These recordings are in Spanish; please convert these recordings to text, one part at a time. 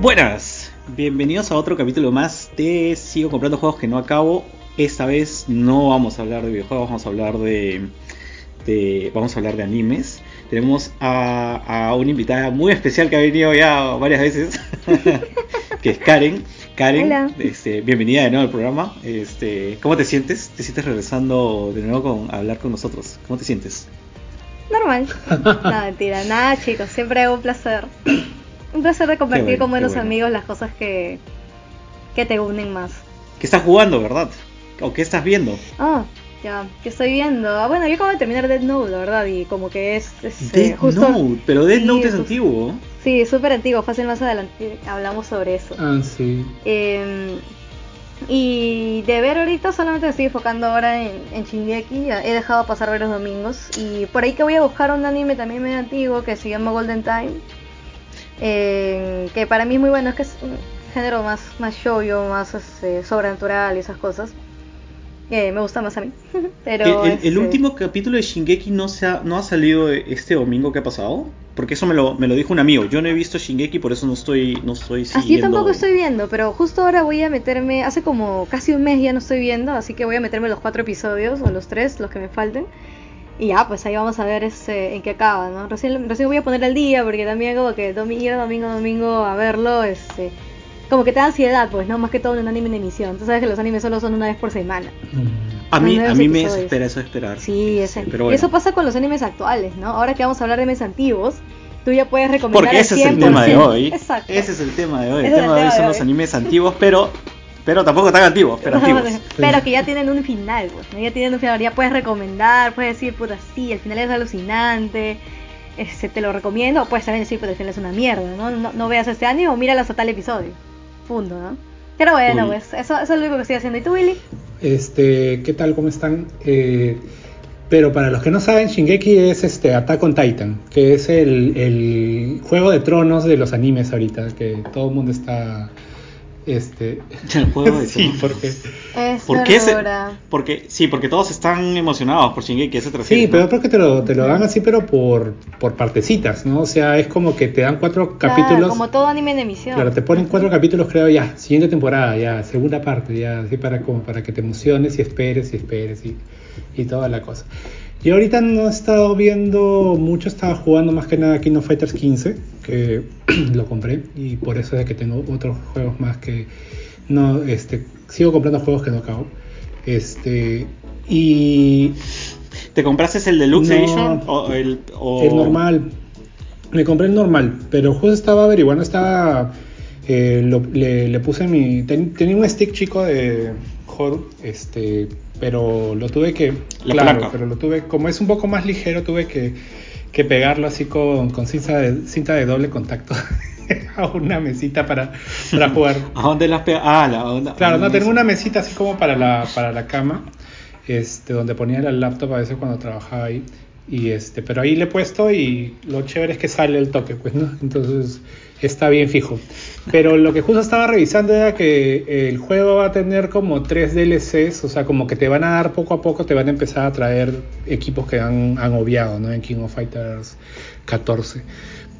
Buenas, bienvenidos a otro capítulo más de Sigo comprando juegos que no acabo. Esta vez no vamos a hablar de videojuegos, vamos a hablar de, de- vamos a hablar de animes. Tenemos a, a una invitada muy especial que ha venido ya varias veces, que es Karen. Karen, Hola. este, bienvenida de nuevo al programa. Este, ¿Cómo te sientes? ¿Te sientes regresando de nuevo con, a hablar con nosotros? ¿Cómo te sientes? Normal. No, mentira. Nada, chicos. Siempre un placer. Un placer de compartir bueno, con buenos bueno. amigos las cosas que, que te unen más. ¿Qué estás jugando, verdad? ¿O qué estás viendo? Ah, ya. ¿Qué estoy viendo? Ah, bueno, yo acabo de terminar Dead Note, la verdad. Y como que es. es, eh, justo. Note, pero Sí, Note es antiguo. Sí, súper antiguo. Fácil más adelante hablamos sobre eso. Ah, sí. Eh, y de ver ahorita solamente me estoy enfocando ahora en, en Shingeki, ya he dejado pasar ver los domingos y por ahí que voy a buscar un anime también medio antiguo que se llama Golden Time, eh, que para mí es muy bueno, es que es un género más, más shoujo, más este, sobrenatural y esas cosas, que me gusta más a mí. Pero el, el- el este, último capítulo de Shingeki no, se ha, no ha salido este domingo que ha pasado. Porque eso me lo, me lo dijo un amigo. Yo no he visto Shingeki, por eso no estoy, no estoy Así siguiendo. yo tampoco estoy viendo, pero justo ahora voy a meterme, hace como casi un mes ya no estoy viendo, así que voy a meterme los cuatro episodios, o los tres, los que me falten. Y ya, pues ahí vamos a ver este, en qué acaba, ¿no? Recién, recién voy a poner al día, porque también como que domingo a domingo a verlo, este, como que te da ansiedad, pues, ¿no? Más que todo en un anime en emisión. Tú sabes que los animes solo son una vez por semana. A mí, a mí me desespera eso esperar. Sí, ese. pero bueno. eso pasa con los animes actuales, ¿no? Ahora que vamos a hablar de animes antiguos, tú ya puedes recomendar Porque ese es el 100%. tema de hoy. Exacto. Ese es el tema de hoy. El Ese tema de hoy son los hoy. animes antiguos, pero, pero tampoco tan antiguos, pero antiguos. Pero que ya tienen un final, pues, ¿no? Ya tienen un final, ya puedes recomendar, puedes decir, puta, sí, el final es alucinante, este, te lo recomiendo, o puedes también decir, puta, el final es una mierda, ¿no? No, no veas este anime o míralas a tal episodio. Punto, ¿no? Pero bueno, Uy. pues, eso, eso es lo único que estoy haciendo. ¿Y tú, Willy? Este, ¿qué tal? ¿Cómo están? Eh, pero para los que no saben, Shingeki es este Attack on Titan, que es el, el juego de tronos de los animes ahorita, que todo el mundo está este El juego de sí, porque Es ¿Por qué se- verdura. porque, sí, porque todos están emocionados por Shingeki, ese Sí, pero porque te lo, te lo dan así, pero por, por partecitas, ¿no? O sea, es como que te dan cuatro Claro, capítulos. como todo anime en emisión. Claro, te ponen cuatro capítulos, creo, ya, siguiente temporada, ya, segunda parte, ya, así para como para que te emociones y esperes y esperes y, y toda la cosa. Y ahorita no he estado viendo mucho, estaba jugando más que nada Kingdom Fighters 15, que lo compré, y por eso es que tengo otros juegos más que no, este, sigo comprando juegos que no acabo. Este, y ¿Te compraste el Deluxe No. Edition o el, o- el normal. Me compré el normal, pero justo estaba averiguando, estaba. eh, lo- le, le puse mi. ten- tenía un stick chico de Horu, este, pero lo tuve que. La claro, placa. pero lo tuve. Como es un poco más ligero, tuve que, que pegarlo así con, con cinta, de, cinta de doble contacto a una mesita para, para jugar. ¿A dónde las pega? Ah, la onda. Claro, no, tengo una mesita así como para la, para la cama, este, donde ponía el laptop a veces cuando trabajaba ahí. Y este, pero ahí le he puesto y lo chévere es que sale el toque, pues, ¿no? Entonces está bien fijo. Pero lo que justo estaba revisando era que el juego va a tener como tres DLCs, o sea, como que te van a dar poco a poco, te van a empezar a traer equipos que han, han obviado, ¿no? En King of Fighters 14.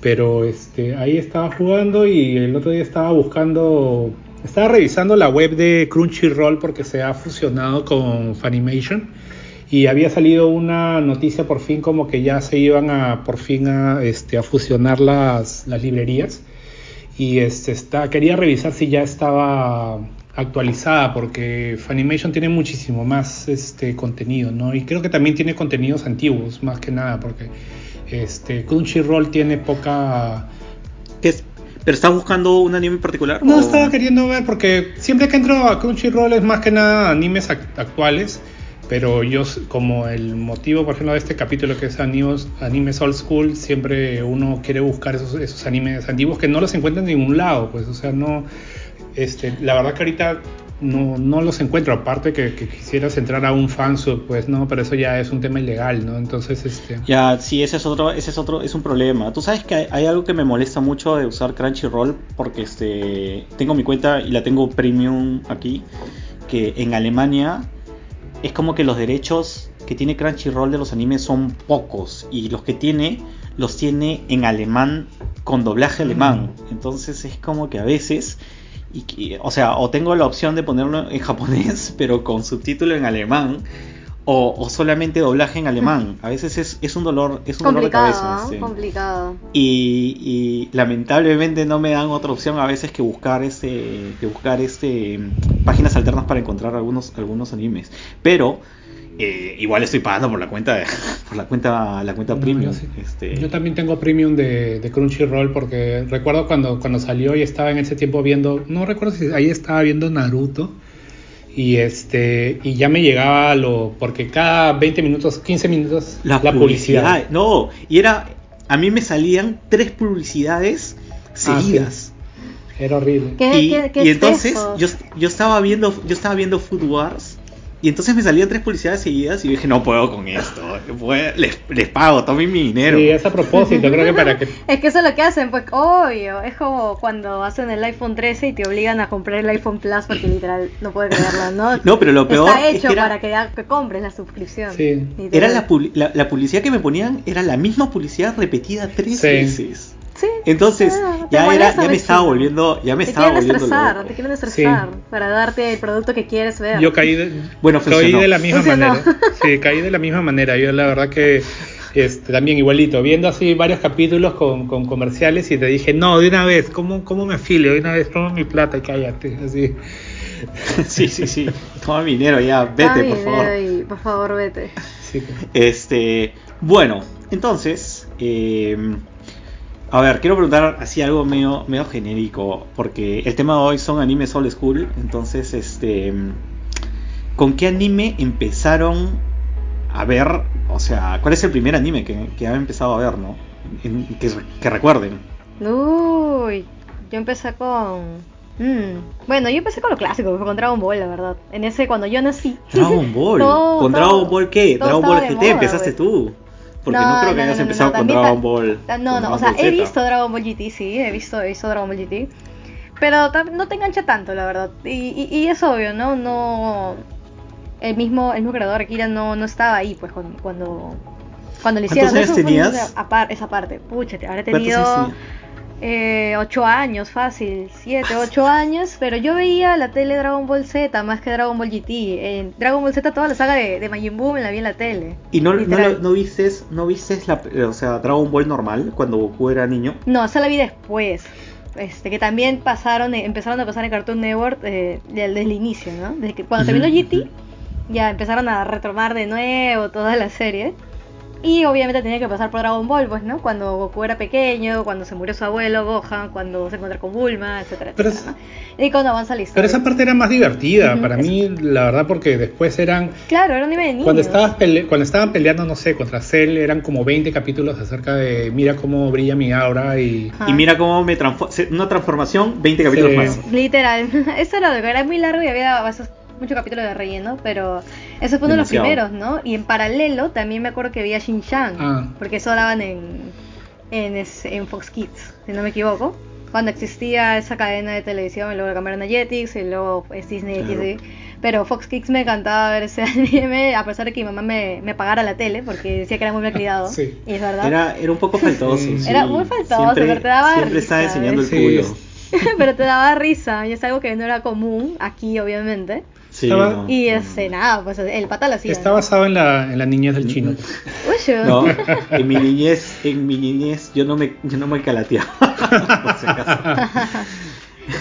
Pero este, ahí estaba jugando y el otro día estaba buscando, estaba revisando la web de Crunchyroll porque se ha fusionado con Funimation y había salido una noticia por fin como que ya se iban a por fin a, este, a fusionar las, las librerías y este, está, quería revisar si ya estaba actualizada porque Funimation tiene muchísimo más este contenido, ¿no? Y creo que también tiene contenidos antiguos, más que nada, porque este Crunchyroll tiene poca ¿Qué es? ¿Pero estás buscando un anime en particular? no o- estaba queriendo ver porque siempre que entro a Crunchyroll es más que nada animes ac- actuales, pero yo como el motivo, por ejemplo, de este capítulo que es animes, animes old school, siempre uno quiere buscar esos, esos animes antiguos que no los encuentra en ningún lado, pues, o sea, no, este, la verdad que ahorita no, no los encuentro, aparte que, que quisieras entrar a un fansub, pues no, pero eso ya es un tema ilegal, ¿no? Entonces, este... Ya, sí, ese es otro, ese es otro, es un problema. Tú sabes que hay algo que me molesta mucho de usar Crunchyroll porque este tengo mi cuenta y la tengo premium aquí, que en Alemania es como que los derechos que tiene Crunchyroll de los animes son pocos y los que tiene los tiene en alemán con doblaje alemán. Entonces es como que a veces, y, o sea, o tengo la opción de ponerlo en japonés, pero con subtítulo en alemán, o, o solamente doblaje en alemán. A veces es, es un dolor, es un dolor de cabeza. este. Complicado. Y, y lamentablemente no me dan otra opción a veces que buscar este que buscar este páginas alternas para encontrar algunos algunos animes pero eh, igual estoy pagando por la cuenta de- por la cuenta la cuenta No, premium yo sí. este Yo también tengo premium de, de Crunchyroll porque recuerdo cuando, cuando salió y estaba en ese tiempo viendo, no recuerdo si ahí estaba viendo Naruto y este y ya me llegaba lo porque cada 20 minutos, 15 minutos la, publicidad. no y era a mí me salían tres publicidades Ah, seguidas Era horrible. ¿Qué, y, qué- qué y es entonces yo, yo estaba viendo yo estaba viendo Food Wars y entonces me salían tres publicidades seguidas y dije no puedo con esto les, les pago tomen mi dinero Sí, es a propósito, creo que para que Es que eso es lo que hacen, pues obvio. Es como cuando hacen el iPhone 13 y te obligan a comprar el iPhone Plus porque literal no puedes creerlo, ¿no? No, pero lo peor Está es hecho que era- para que, ya- que compres la suscripción. Sí. Literal. Era la, la, la publicidad que me ponían, era la misma publicidad repetida tres Sí. veces. Sí. Entonces, Ah, ya, era, ya me estaba volviendo, ya me te estaba quieren volviendo estresar, loco. te quieren estresar Sí. para darte el producto que quieres ver. yo caí de, Bueno, caí de la misma Funcionó. manera. Sí, caí de la misma manera. Yo la verdad que este, también igualito, viendo así varios capítulos con, con comerciales y te dije, no, de una vez, ¿cómo, cómo me afilio? De una vez, toma mi plata y cállate. Así. sí, sí, sí. Toma mi dinero ya, vete, por favor. Y por favor, vete. Sí, Este, bueno, entonces, eh, a ver, quiero preguntar así algo medio, medio genérico, porque el tema de hoy son animes old school, entonces, este, ¿con qué anime empezaron a ver? O sea, ¿cuál es el primer anime que, que han empezado a ver, no? En- que, que recuerden. Uy, yo empecé con... mm, Bueno, yo empecé con lo clásico, con Dragon Ball, la verdad. En ese, cuando yo nací. Dragon Ball. Todo- ¿Con todo- Dragon Ball qué? Dragon Ball GT moda, empezaste pues. tú. Porque no, creo que hayas empezado con Dragon Ball. No, no, o sea, he visto Dragon Ball GT, sí, he visto, he visto Dragon Ball GT. Pero no te engancha tanto, la verdad. Y, y, y es obvio, ¿no? No. El mismo, el mismo creador, Akira, no, no estaba ahí, pues, cuando. Cuando, cuando le ¿Cuántos hicieron años fue tenías? esa parte. Pucha, habré ¿Cuántos tenido. Eh, 8 años, fácil, 7, 8 años, pero yo veía la tele Dragon Ball Z más que Dragon Ball GT. En Dragon Ball Z toda la saga de, de Majin Buu me la vi en la tele. ¿Y no, no, no vistes, no vistes la, o sea, Dragon Ball normal cuando Goku era niño? No, esa la vi después. Este, que también pasaron, eh, empezaron a pasar en Cartoon Network eh, de- desde el inicio, ¿no? Desde que cuando terminó GT, ya empezaron a retomar de nuevo toda la serie. Y obviamente tenía que pasar por Dragon Ball, pues, ¿no? Cuando Goku era pequeño, cuando se murió su abuelo, Gohan, cuando se encontró con Bulma, etcétera, Pero etcétera, ¿no? Y cuando avanza la historia. Pero esa parte era más divertida Ujú, para es- mí, la verdad, porque después eran Claro, era un anime de niños. Cuando, estabas pele- cuando estaban peleando, no sé, contra Cell, eran como 20 capítulos acerca de mira cómo brilla mi aura y... Ajá. Y mira cómo me transforma. Una transformación, 20 capítulos Sí. más. Literal, eso era lo que era muy largo y había esos muchos capítulos de relleno, pero ese fue uno de los primeros, ¿no? Y en paralelo también me acuerdo que veía Shin-Chan, Ah. porque eso daban en, en, Fox Kids, si no me equivoco. Cuando existía esa cadena de televisión, y luego la cambiaron a Jetix y luego es Disney Claro. XD. Pero Fox Kids me encantaba ver ese anime, a pesar de que mi mamá me, me pagara la tele, porque decía que era muy mal criado. Sí. Y es verdad. Era, era un poco faltoso. Sí. sí. Era muy faltoso, Siempre, pero te daba siempre risa, estaba enseñando el Sí. culo. pero te daba risa, y es algo que no era común aquí, obviamente. Sí, Estaba- no, Y no, este, no. nada, pues el pata lo hacía. Está basado en la, en la niñez del chino. Uy, yo- No, en mi niñez, en mi niñez yo no me, yo no me calateaba. por si acaso.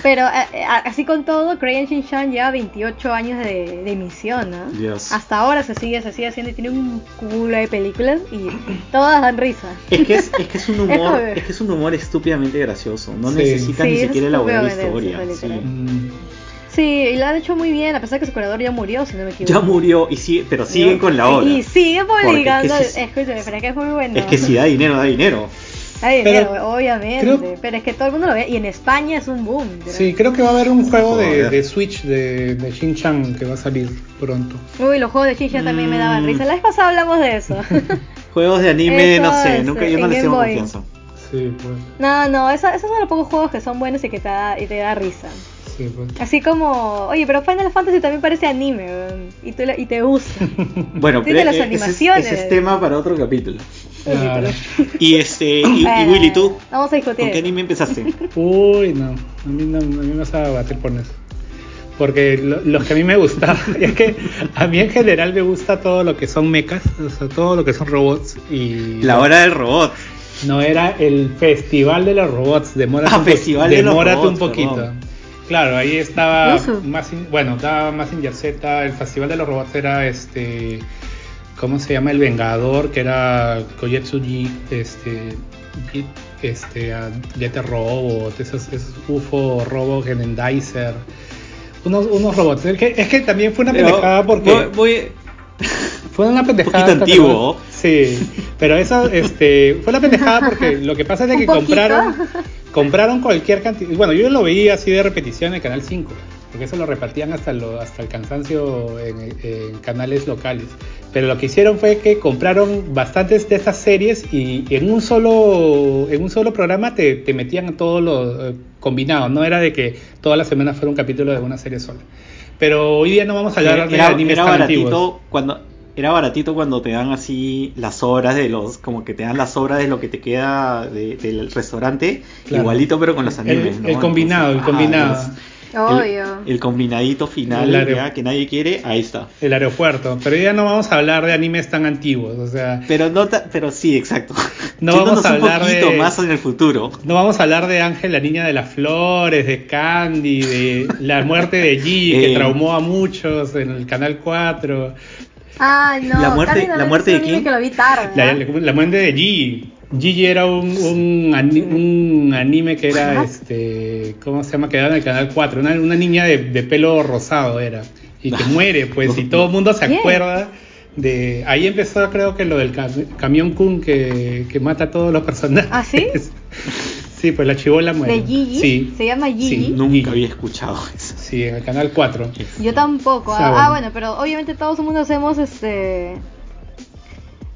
Pero eh, eh, así con todo, Crayon Shin-Chan lleva 28 años de, de emisión, ¿no? Dios. Hasta ahora se sigue, se sigue haciendo y tiene un culo de películas y todas dan risa. Es que es, es que es un humor, es que es un humor estúpidamente gracioso. No Sí. necesita ni Sí, siquiera elaborar historia. sí. Mm, Sí, y lo han hecho muy bien, a pesar que su creador ya murió, si no me equivoco. Ya murió y sigue, pero siguen con la obra. Y siguen publicando. Es que si- Escúchame, pero es que es muy bueno. Es que si da dinero, da dinero. Pero dinero, obviamente. creo- Pero es que todo el mundo lo ve. Y en España es un boom. ¿verdad? Sí, creo que va a haber un juego de, Switch de, de Shin-Chan que va a salir pronto. Uy, los juegos de Shisha también me daban risa. La vez pasada hablamos de eso. Juegos de anime, Eso, no sé, nunca yo no les tengo confianza. Sí, pues. no, no, eso- esos son los pocos juegos que son buenos y que te da, y te da risa. Sí, pues. Así como, oye, pero Final Fantasy también parece anime, y, tú lo- y te gusta. Bueno, pero las e- ese es- animaciones. Ese, es tema para otro capítulo. Claro. Y este, y, y Eh, Willy, ¿tú? Vamos a discutir. ¿Con qué anime empezaste? Uy, no, a mí no, a mí no se va a batir por eso. Porque lo- los que a mí me gustaban, es que a mí en general me gusta todo lo que son mechas, o sea, todo lo que son robots y La hora del robot. no era el festival de los robots, demórate, Ah, un, po- Festival los demórate Robots, un poquito. perdón. Claro, ahí estaba Eso. más bueno, estaba más Z, el festival de los robots era este ¿cómo se llama? El Vengador, que era Koyetsuji, este este a- Jet Robot, esos, esos UFO Robo Genendizer. Unos, unos robots. Es que, es que también fue una Pero pendejada porque voy- voy- fue una pendejada. poquito ¿te antiguo. Sí, pero eso este, fue la pendejada porque lo que pasa es de Un que poquito. compraron compraron cualquier cantidad. Bueno, yo lo veía así de repetición en canal 5, porque eso lo repartían hasta, lo, hasta el cansancio en, en canales locales. Pero lo que hicieron fue que compraron bastantes de estas series y en un solo en un solo programa te, te metían todo lo eh, combinado. No era de que toda la semana fuera un capítulo de una serie sola. Pero hoy día no vamos a hablar de era, animes era tan baratito antiguos. cuando era baratito cuando te dan así las obras de los como que te dan las obras de lo que te queda de- del restaurante Claro. igualito pero con los animes El- ¿no? el combinado, el combinado. los- Obvio. el, el combinadito final ya, que nadie quiere ahí está El aeropuerto. Pero día no vamos a hablar de animes tan antiguos. O sea, pero no ta- pero sí exacto No vamos a un hablar poquito de- más en el futuro no vamos a hablar de Ángel, la niña de las flores, de Candy, de la muerte de Gigi, que Eh. traumó a muchos en el canal 4. Ay, no. La muerte- la muerte de quién? que lo vi tarde. La, muerte de Gigi. Gigi era un, un, ani- un anime que era, este, ¿cómo se llama? Que era en el canal 4. Una, una niña de, de pelo rosado era. Y que muere, pues, y todo el mundo se acuerda de... Ahí empezó creo que lo del cam- camión Kun que, que mata a todos los personajes. ¿Ah, sí? Sí, pues la chivola muere. ¿De Gigi? Sí. ¿Se llama Gigi? Sí. nunca Gigi. había escuchado eso Sí, en el canal 4. Yo tampoco. Ah, bueno. ah, bueno, pero obviamente todos el mundo hacemos este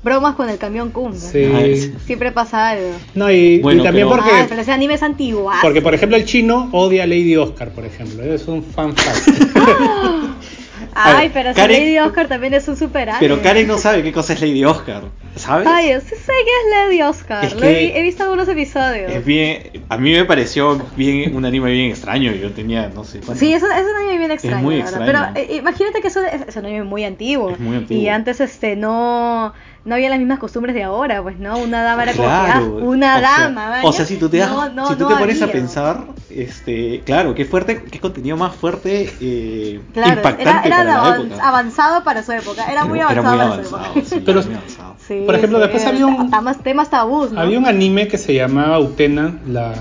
bromas con el camión Kun. Sí. Ah, Siempre pasa algo. No, y, también pero- porque... Ah, pero ese anime es antiguo. Porque, por ejemplo, el chino odia a Lady Oscar, por ejemplo. Es un fan fact. Ay, ver, pero si Lady Oscar también es un super anime. pero Karen no sabe qué cosa es Lady Oscar ¿sabes? Ay, yo sí sé que es Lady Oscar. Es Lo he, que- he visto algunos episodios. Es bien, a mí me pareció bien un anime bien extraño. Yo tenía, no sé cuánto. Sí, es es un anime bien extraño. muy la verdad. extraño. Pero eh, imagínate que eso es, es un anime muy antiguo. Es muy antiguo. Y antes este no, no había las mismas costumbres de ahora, pues, ¿no? Una dama era como que, ah, una o sea- dama. ¿vale? O sea, si tú te, das- No, no, si tú no te pones a pensar, este, claro, qué fuerte, qué contenido más fuerte, eh, Claro, era, impactante era para la avan- época. avanzado para su época. Era muy avanzado muy para su avanzado, época. sí, Pero- muy avanzado. Sí, Por ejemplo, sí, después había un- Temas, temas tabús, ¿no? Había un anime que se llamaba Utena, la,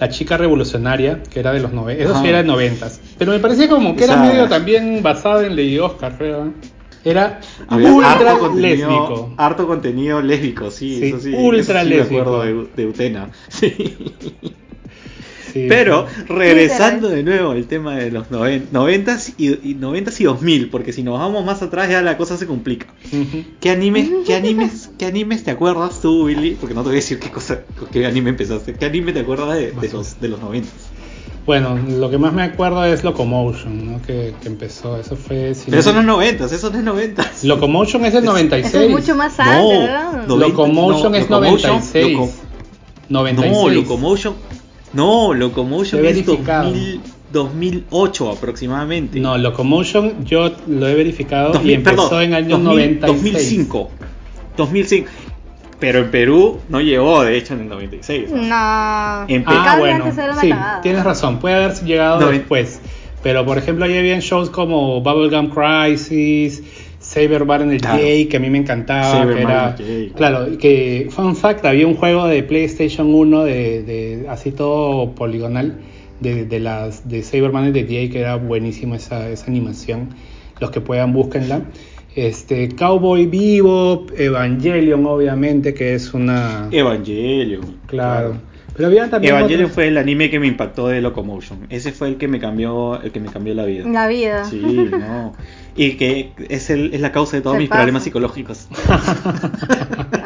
la chica revolucionaria, que era de los 90. Eso sí era de noventas. Pero me parecía como que O era sea- medio también basado en Lady Oscar, creo. Era Había ultra harto contenido, lésbico. harto contenido lésbico, sí, Sí, eso sí, ultra eso sí me lésbico. acuerdo de, de Utena. Sí. Sí. Pero regresando de nuevo al tema de los noven- noventas y, y noventas y 2000, porque si nos vamos más atrás ya la cosa se complica. ¿Qué animes, qué animes, qué animes te acuerdas tú, Willy? Porque no te voy a decir qué cosa, qué anime empezaste. ¿Qué anime te acuerdas de, de los de los noventas? Bueno, lo que más me acuerdo es Locomotion, ¿no? Que, que empezó. Eso fue. si Pero eso no no- es noventas, eso no es noventas. Locomotion es del 96. Eso es mucho más antes, No, ¿verdad? no, Locomotion no, es Locomotion, 96. Loco- 96. No, Locomotion. No, Locomotion es verificado. 2000 2008 aproximadamente. No, Locomotion yo lo he verificado 2000, y empezó perdón, en años 2000, 96. 2005. 2005. Pero en Perú no llegó, de hecho, en el 96. ¿no? No. En Pe- Ah, bueno, sí, tienes razón, puede haber llegado No, después. Pero por ejemplo, ahí habían shows como Bubblegum Crisis, Saber Bar en el Claro. J, que a mí me encantaba. Saber que era, en el J. claro, que fun fact, había un juego de PlayStation 1 de, de así todo poligonal de, de las de Saberman de J que era buenísimo esa, esa animación. Los que puedan búsquenla. Este Cowboy Vivo, Evangelion obviamente que es una Evangelion. claro. Pero había también Evangelion otros- fue el anime que me impactó de Locomotion. Ese fue el que me cambió, el que me cambió la vida. La vida. Sí, no. Y que es, el, es la causa de todos Se mis pasa. problemas psicológicos.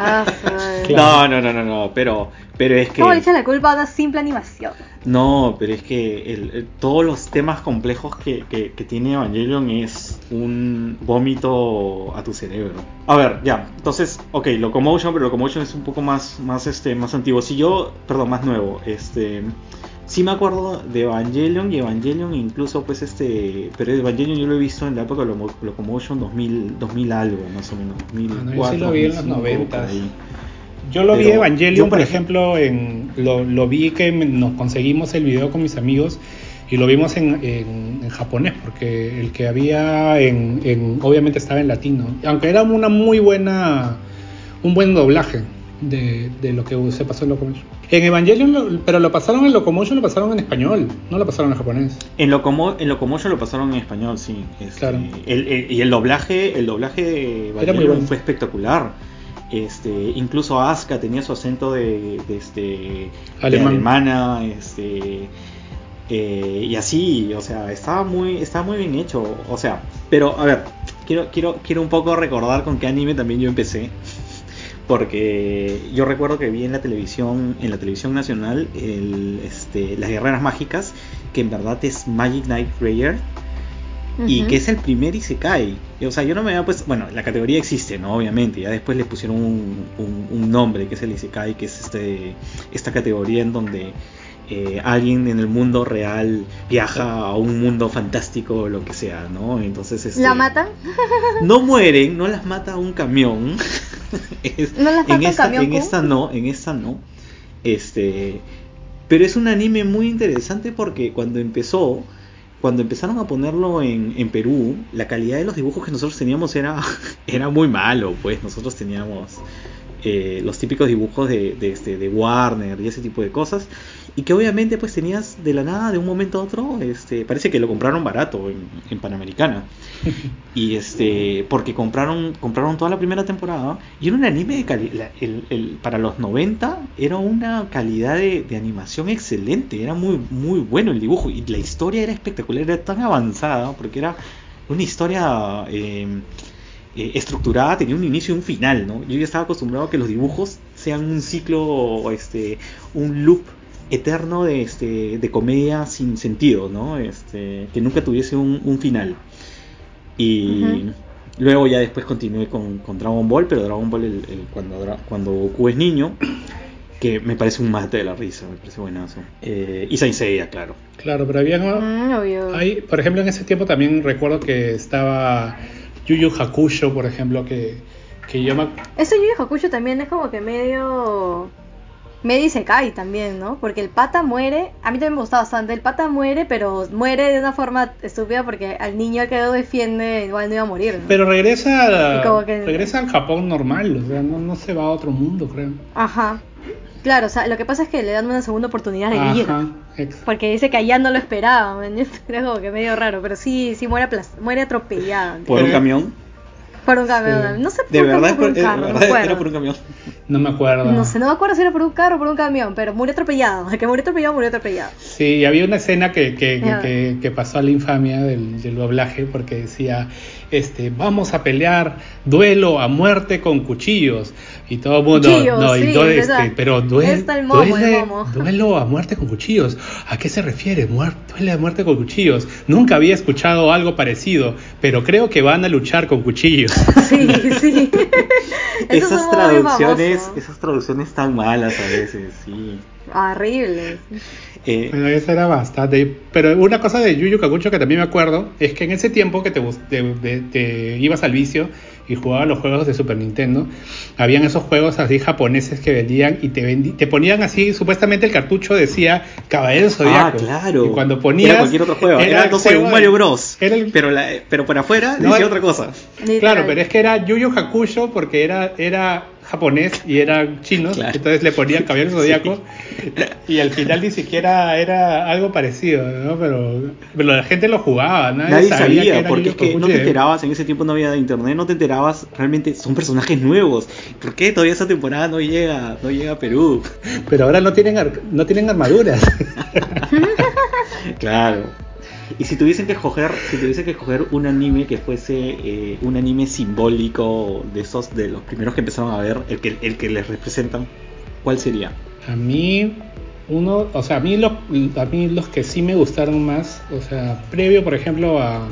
Ah, no, no, no, no, pero, pero es que... ¿Cómo le echan la culpa a una simple animación? No, pero es que el- el- todos los temas complejos que, que- que tiene Evangelion es un vómito a tu cerebro. A ver, ya, entonces, ok, Locomotion, pero Locomotion es un poco más, más, este, más antiguo. Si yo, perdón, más nuevo, este... Sí me acuerdo de Evangelion y Evangelion incluso pues este... Pero Evangelion yo lo he visto en la época de Locomotion 2000, 2000 algo, más o menos. 2004, Ah, no, yo sí lo vi en los 2005, 90s. por ahí. Yo lo vi Pero Evangelion, yo, por ejemplo, en, lo, lo vi que nos conseguimos el video con mis amigos y lo vimos en, en- en japonés, porque el que había en, en- obviamente estaba en latino, aunque era una muy buena, un buen doblaje de, de lo que se pasó en Locomotion. En Evangelion, lo- pero lo pasaron en Locomotion, lo pasaron en español, no lo pasaron en japonés. En, Locomo en Locomotion lo pasaron en español, sí. Este, Claro. el- el- y el doblaje, el doblaje de muy Evangelion bueno. fue espectacular. Este, incluso Asuka tenía su acento de, de, este, de alemana, este, eh, y así, o sea, estaba muy, estaba muy bien hecho, o sea, pero a ver, quiero, quiero, quiero un poco recordar con qué anime también yo empecé. Porque yo recuerdo que vi en la televisión, en la televisión nacional, el, este, las guerreras mágicas, que en verdad es Magic Knight Y que es el primer Isekai. O sea, yo no me había puesto. Bueno, la categoría existe, ¿no? Obviamente. Ya después le pusieron un, un- un nombre que es el Isekai, que es este esta categoría en donde eh, alguien en el mundo real viaja a un mundo fantástico o lo que sea, ¿no? Entonces. Este, ¿La matan? No mueren, no las mata un camión. Es- ¿No las mata en un esta, camión, En esta no, en esta no. Este. Pero es un anime muy interesante porque cuando empezó, cuando empezaron a ponerlo en, Perú, la calidad de los dibujos que nosotros teníamos era, era muy malo, pues. Nosotros teníamos eh, los típicos dibujos de, este, de Warner y ese tipo de cosas, y que obviamente pues tenías de la nada, de un momento a otro, este, parece que lo compraron barato en, en Panamericana, y este, porque compraron, compraron toda la primera temporada, y era un anime de calidad, el, el- para los 90 era una calidad de, de animación excelente, era muy, muy bueno el dibujo, y la historia era espectacular, era tan avanzada, porque era una historia... eh, eh, estructurada tenía un inicio y un final, ¿no? Yo ya estaba acostumbrado a que los dibujos sean un ciclo, este, un loop eterno de, este, de comedia sin sentido, ¿no? Este, que nunca tuviese un, un final. Y luego ya después continué con, con Dragon Ball, pero Dragon Ball el- el- cuando, Dra- cuando Goku es niño, que me parece un mate de la risa, me parece buenazo. Eh, y Saint Seiya, claro. Claro, pero había... Mm, obvio. Hay, por ejemplo, en ese tiempo también recuerdo que estaba Yu Yu Hakusho, por ejemplo, que, que yo me... Ese Yu Yu Hakusho también es como que medio. Medio se cae también, ¿no? Porque el pata muere. A mí también me gusta bastante. El pata muere, pero muere de una forma estúpida porque al niño que lo defiende igual no iba a morir. ¿no? Pero regresa, como que- regresa al Japón normal, o sea, no, no se va a otro mundo, creo. Ajá. Claro, o sea, lo que pasa es que le dan una segunda oportunidad de vida. Ajá, ex- Porque dice que allá no lo esperaba. Era como que medio raro, pero sí, sí muere, muere atropellado. Por un camión. Por un camión. Sí. No sé por De verdad, por un carro, de no verdad me era por acuerdo. un camión. no me acuerdo. No sé, no me acuerdo si era por un carro o por un camión, pero murió atropellado. El que murió atropellado, murió atropellado. Sí, había una escena que, que, que- que- que pasó a la infamia del, del doblaje porque decía, este, vamos a pelear duelo a muerte con cuchillos. Y todo el mundo, Cuchillos, no, y todo este, pero duel- Está el momo, el duele- duelo a muerte con cuchillos. ¿A qué se refiere? Muer- duele a muerte con cuchillos. Nunca había escuchado algo parecido, pero creo que van a luchar con cuchillos. Sí, sí. Esas traducciones, esas traducciones tan malas a veces, sí. Horrible. Eh, Bueno, eso era bastante. Pero una cosa de Yu Yu Kakucho que también me acuerdo es que en ese tiempo que te, te- te- te ibas al vicio y jugabas los juegos de Super Nintendo, habían esos juegos así japoneses que vendían y te, vendi- te ponían así, supuestamente el cartucho decía Caballero Zodiaco. Ah, claro. Y cuando ponías. Era cualquier otro juego. Era, no sé, juego un Mario Bros. Era el- pero, la- pero por afuera No, decía otra cosa. Claro, pero es que era Yu Yu Hakusho porque era, era japonés y eran chinos, Claro. entonces le ponían Caballero Zodiaco y al final ni siquiera era algo parecido, ¿no? Pero, pero la gente lo jugaba, nadie, Nadie sabía, sabía, que era porque es que no te enterabas, en ese tiempo no había internet, no te enterabas, realmente son personajes nuevos. ¿Por qué todavía esa temporada no llega, no llega a Perú? Pero ahora no tienen ar- no tienen armaduras. claro. Y si tuviesen que escoger, si tuviesen que escoger un anime que fuese eh, un anime simbólico de esos de los primeros que empezaron a ver, el que, el que les representan, ¿cuál sería? A mí, uno, o sea, a mí, los, a mí los que sí me gustaron más, o sea, previo, por ejemplo, a,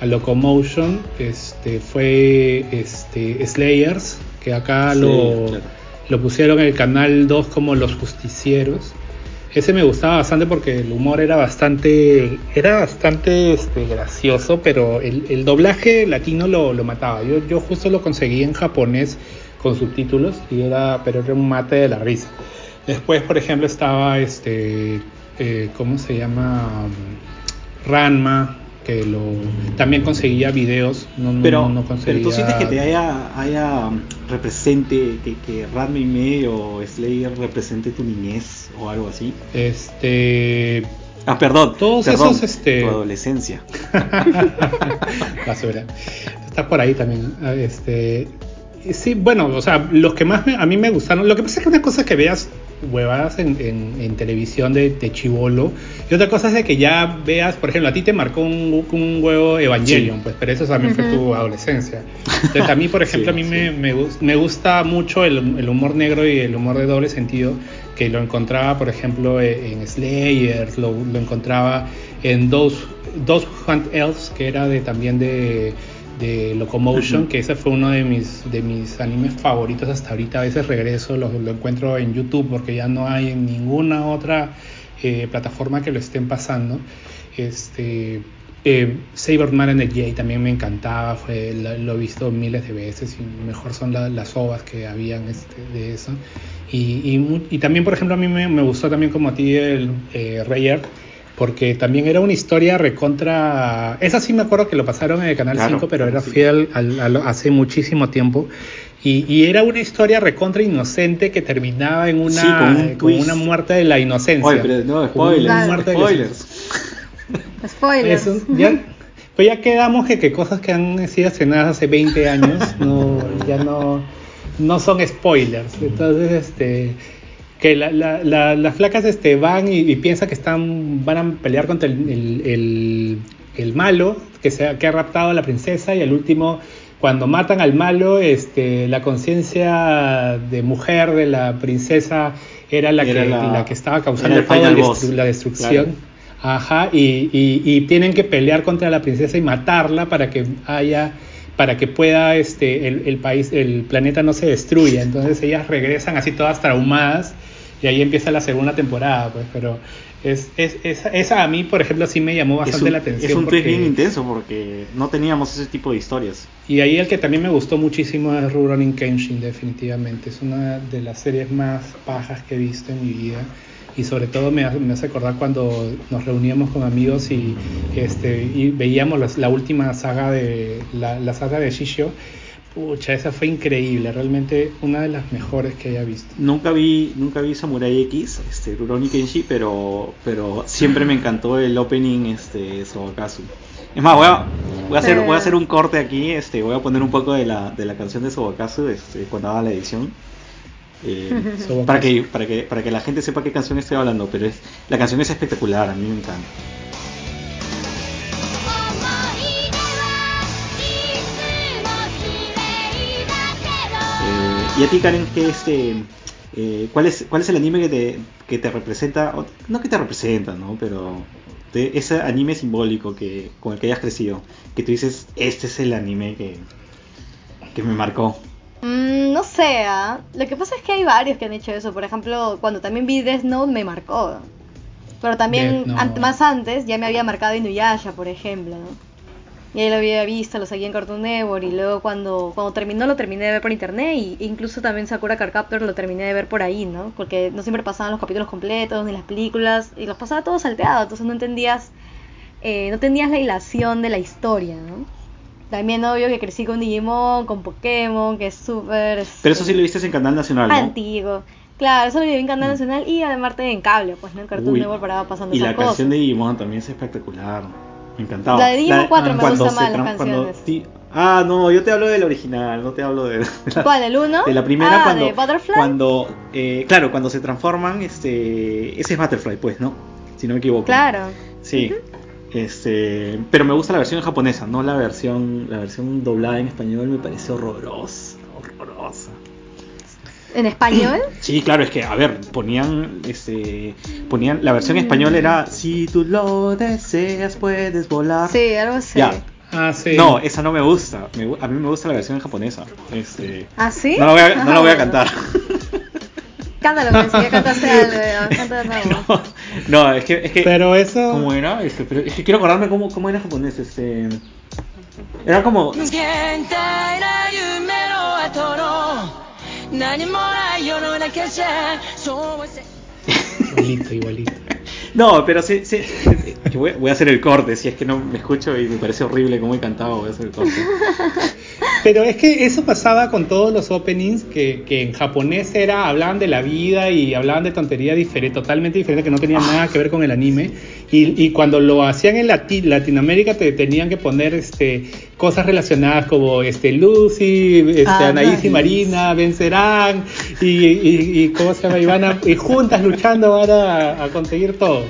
a Locomotion, este, fue este, Slayers, que acá Sí, lo, claro. lo pusieron en el canal 2 como Los Justicieros. Ese me gustaba bastante porque el humor era bastante, era bastante este, gracioso, pero el, el doblaje latino lo, lo mataba. Yo, yo justo lo conseguí en japonés con subtítulos y era, pero era un mate de la risa. Después, por ejemplo, estaba este, eh, ¿cómo se llama? Ranma, que lo también conseguía videos, no, no, Pero, no pero conseguía. tú sientes que te haya, haya represente, que, que Ranma y medio o Slayer represente tu niñez o algo así. Este, Ah, perdón. Todos perdón, esos, este- Tu adolescencia. basura. Está por ahí también. ah, Este, sí, bueno, o sea, los que más me- a mí me gustaron. Lo que pasa es que una cosa es que veas huevadas en, en- en televisión de, de chivolo y otra cosa es de que ya veas, por ejemplo, a ti te marcó un, un huevo Evangelion, Sí. pues, pero eso también fue Ujú. tu adolescencia. Entonces, a mí, por ejemplo, Sí, a mí me, sí. me, gus- me gusta mucho el, el humor negro y el humor de doble sentido, que lo encontraba, por ejemplo, e- en Slayer, lo, lo encontraba en Those, Those Hunt Elves, que era de también de, de Locomotion, Ujú. que ese fue uno de mis, de mis animes favoritos hasta ahorita. A veces regreso, lo, lo encuentro en YouTube porque ya no hay en ninguna otra eh, plataforma que lo estén pasando. Este, eh, Saber Man and the Jay también me encantaba, fue, lo, lo he visto miles de veces y mejor son la- las ovas que habían este, de eso. Y, y y también, por ejemplo, a mí me, me gustó también como a ti el eh, porque también era una historia recontra... Esa sí me acuerdo que lo pasaron en el Canal Claro, 5, pero era sí. fiel al- a lo- hace muchísimo tiempo. Y, y era una historia recontra inocente que terminaba en una, Sí, con un con una muerte de la inocencia. Oye, pero no, spoilers. muerte de la Spoilers. Spoilers. eso, ya, pues ya quedamos que, que cosas que han sido estrenadas hace 20 años no, ya no, no son spoilers. Entonces, este que la- la- la- las flacas este, van y, y piensan que están van a pelear contra el, el- el- el malo que, se ha, que ha raptado a la princesa y al último cuando matan al malo este, la conciencia de mujer de la princesa era la, Era que, la- la que estaba causando toda destru- la destrucción. claro. Ajá, y, y- y tienen que pelear contra la princesa y matarla para que haya, para que pueda este, el, el país, el planeta no se destruya. Entonces ellas regresan así todas traumadas y ahí empieza la segunda temporada, pues, pero es, es, esa, esa a mí, por ejemplo, sí me llamó bastante un, la atención. es un porque- bien intenso porque no teníamos ese tipo de historias. y ahí el que también me gustó muchísimo es Rurouni Kenshin, definitivamente. Es una de las series más pajas que he visto en mi vida. Y sobre todo me me hace acordar cuando nos reuníamos con amigos y, este, y veíamos las- la última saga de la, la saga de Shishio. Pucha, esa fue increíble, realmente una de las mejores que haya visto. Nunca vi, nunca vi Samurai X, este, Rurouni Kenshi, pero, pero siempre me encantó el opening este, Sobakazu. Es más, voy a, voy a hacer, voy a hacer un corte aquí, este, voy a poner un poco de la, de la canción de Sobakazu este, cuando haga la edición. Eh, para que para que para que la gente sepa qué canción estoy hablando, pero es la canción es espectacular, a mí me encanta. Y a ti, Karen, ¿qué este, eh, ¿cuál, es, ¿cuál es el anime que te, que te representa? o- no que te representa, ¿no? Pero ese anime simbólico que con el que hayas crecido, que tú dices, este es el anime que, que me marcó. Mm, no sé, ¿ah? lo que pasa es que hay varios que han hecho eso. Por ejemplo, cuando también vi Death Note me marcó. Pero también, Death Note. an- más antes, ya me había marcado Inuyasha, por ejemplo. ¿no? Y ahí lo había visto, lo seguía en Cartoon Network. Y luego cuando, cuando terminó, lo terminé de ver por internet. Y e incluso también Sakura Card Captor lo terminé de ver por ahí, ¿no? Porque no siempre pasaban los capítulos completos, ni las películas. Y los pasaba todo salteado. Entonces no entendías, eh, no entendías la hilación de la historia, ¿no? También obvio que crecí con Digimon, con Pokémon, que es súper... Pero eso sí lo viste en Canal Nacional, ¿no? Antiguo. Claro, eso lo vi en Canal Nacional y además en cable, pues, ¿no? En Cartoon Network paraba pasando y la cosas. canción de Digimon también es espectacular. Me encantaba. La de Digimon 4 me gusta más las canciones. Ah, no, yo te hablo del original, no te hablo de, la, ¿Cuál, el uno? de la primera Ah, cuando, de Butterfly. cuando eh, claro, cuando se transforman, este, ese es Butterfly, pues, ¿no? Si no me equivoco. Claro. Sí. Este, pero me gusta la versión japonesa, no la versión, la versión doblada en español me parece horrorosa. ¿En español? Sí, claro, es que, a ver, ponían, este, ponían, la versión en español era, si tú lo deseas, puedes volar. Sí, algo así. Ya. Ah, sí. No, esa no me gusta. A mí me gusta la versión japonesa. Este, ¿Ah, sí? No la voy a, no la voy a cantar. Cántalo, que si ya cantaste algo, cántalo no, no, es que, es que. Pero eso. ¿Cómo era? Este, es que quiero acordarme cómo, cómo era japonés. Este. Era como. 何もない世の中じゃそうはせ Igualito, igualito. No, pero sí, sí, yo voy, voy a hacer el corte, si es que no me escucho y me parece horrible cómo he cantado, voy a hacer el corte. Pero es que eso pasaba con todos los openings que, que en japonés era hablaban de la vida y hablaban de tontería diferente, totalmente diferente que no tenían nada que ver con el anime y, y cuando lo hacían en Lati- Latinoamérica te tenían que poner este cosas relacionadas como este Lucy, este Ah, Anaís y. Marina vencerán y, y, y cómo se llama y van a- y juntas luchando van a, a conseguir todo.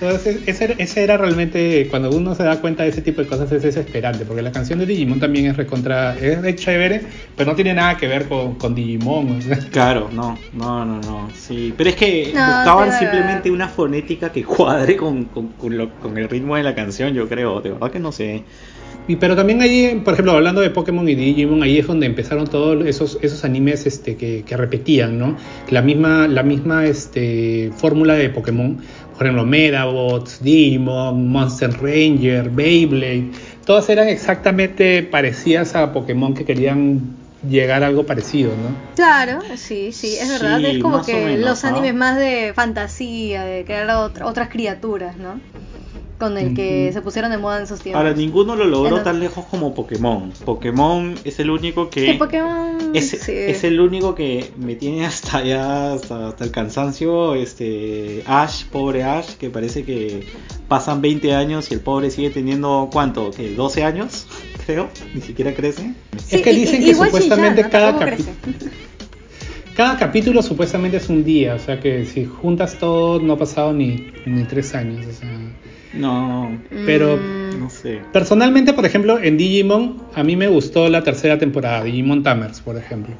Entonces, ese era, ese era realmente, cuando uno se da cuenta de ese tipo de cosas, es desesperante, porque la canción de Digimon también es recontra, es de chévere, pero no tiene nada que ver con, con Digimon. Claro, no, no, no, no, sí, pero es que No, buscaban simplemente una fonética que cuadre con, con, con lo- con el ritmo de la canción, yo creo, de verdad que no sé. Y, pero también ahí, por ejemplo, hablando de Pokémon y Digimon, ahí es donde empezaron todos esos, esos animes este, que, que repetían, ¿no? La misma, la misma este, fórmula de Pokémon, por ejemplo, Medabots, Digimon, Monster Ranger, Beyblade, todas eran exactamente parecidas a Pokémon que querían llegar a algo parecido, ¿no? Claro, sí, sí, es verdad. Sí, es como que menos, los ¿no? animes más de fantasía, de crear otra- otras criaturas, ¿no? Con el que se pusieron de moda en esos tiempos. Ahora, ninguno lo logró Entonces- tan lejos como Pokémon. Pokémon es el único que... Que Pokémon. Es, sí. es el único que me tiene hasta allá, hasta, hasta el cansancio, este Ash, pobre Ash, que parece que pasan 20 años y el pobre sigue teniendo, ¿cuánto? ¿Qué? ¿12 años? Creo, ni siquiera crece. Sí, es que dicen y- que supuestamente cada capítulo... crece. Cada capítulo supuestamente es un día, o sea que si juntas todo no ha pasado ni, ni tres años. O sea. No, Pero- Mm, no sé. Personalmente, por ejemplo, en Digimon, a mí me gustó la tercera temporada, Digimon Tamers, por ejemplo.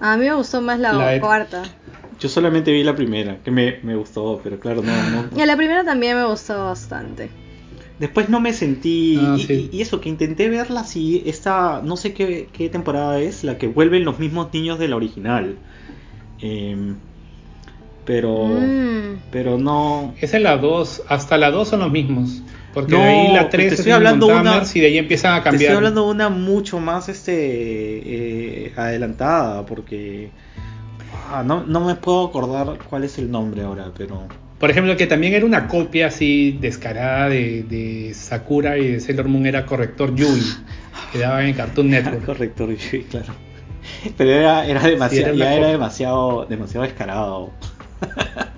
a mí me gustó más la, La de- cuarta. Yo solamente vi la primera, que me, me gustó, pero claro, no, no. Y a la primera también me gustó bastante. Después no me sentí. Ah, y, sí. y- eso, que intenté verla así. Esta. No sé qué, qué temporada es, la que vuelven los mismos niños de la original. Em, pero. Mm. Pero no. Esa es la 2, hasta la 2 son los mismos. Porque No, de ahí la te 3 estoy hablando una- y de ahí empiezan a Te cambiar. estoy hablando de una mucho más este eh, adelantada, porque. ah, no, no me puedo acordar cuál es el nombre ahora, pero. Por ejemplo, que también era una copia así descarada de, de Sakura y de Sailor Moon era Corrector Yui, que daban en Cartoon Network. Correcto, sí, claro. Pero era, era demasiado, era ya era demasiado, demasiado descarado.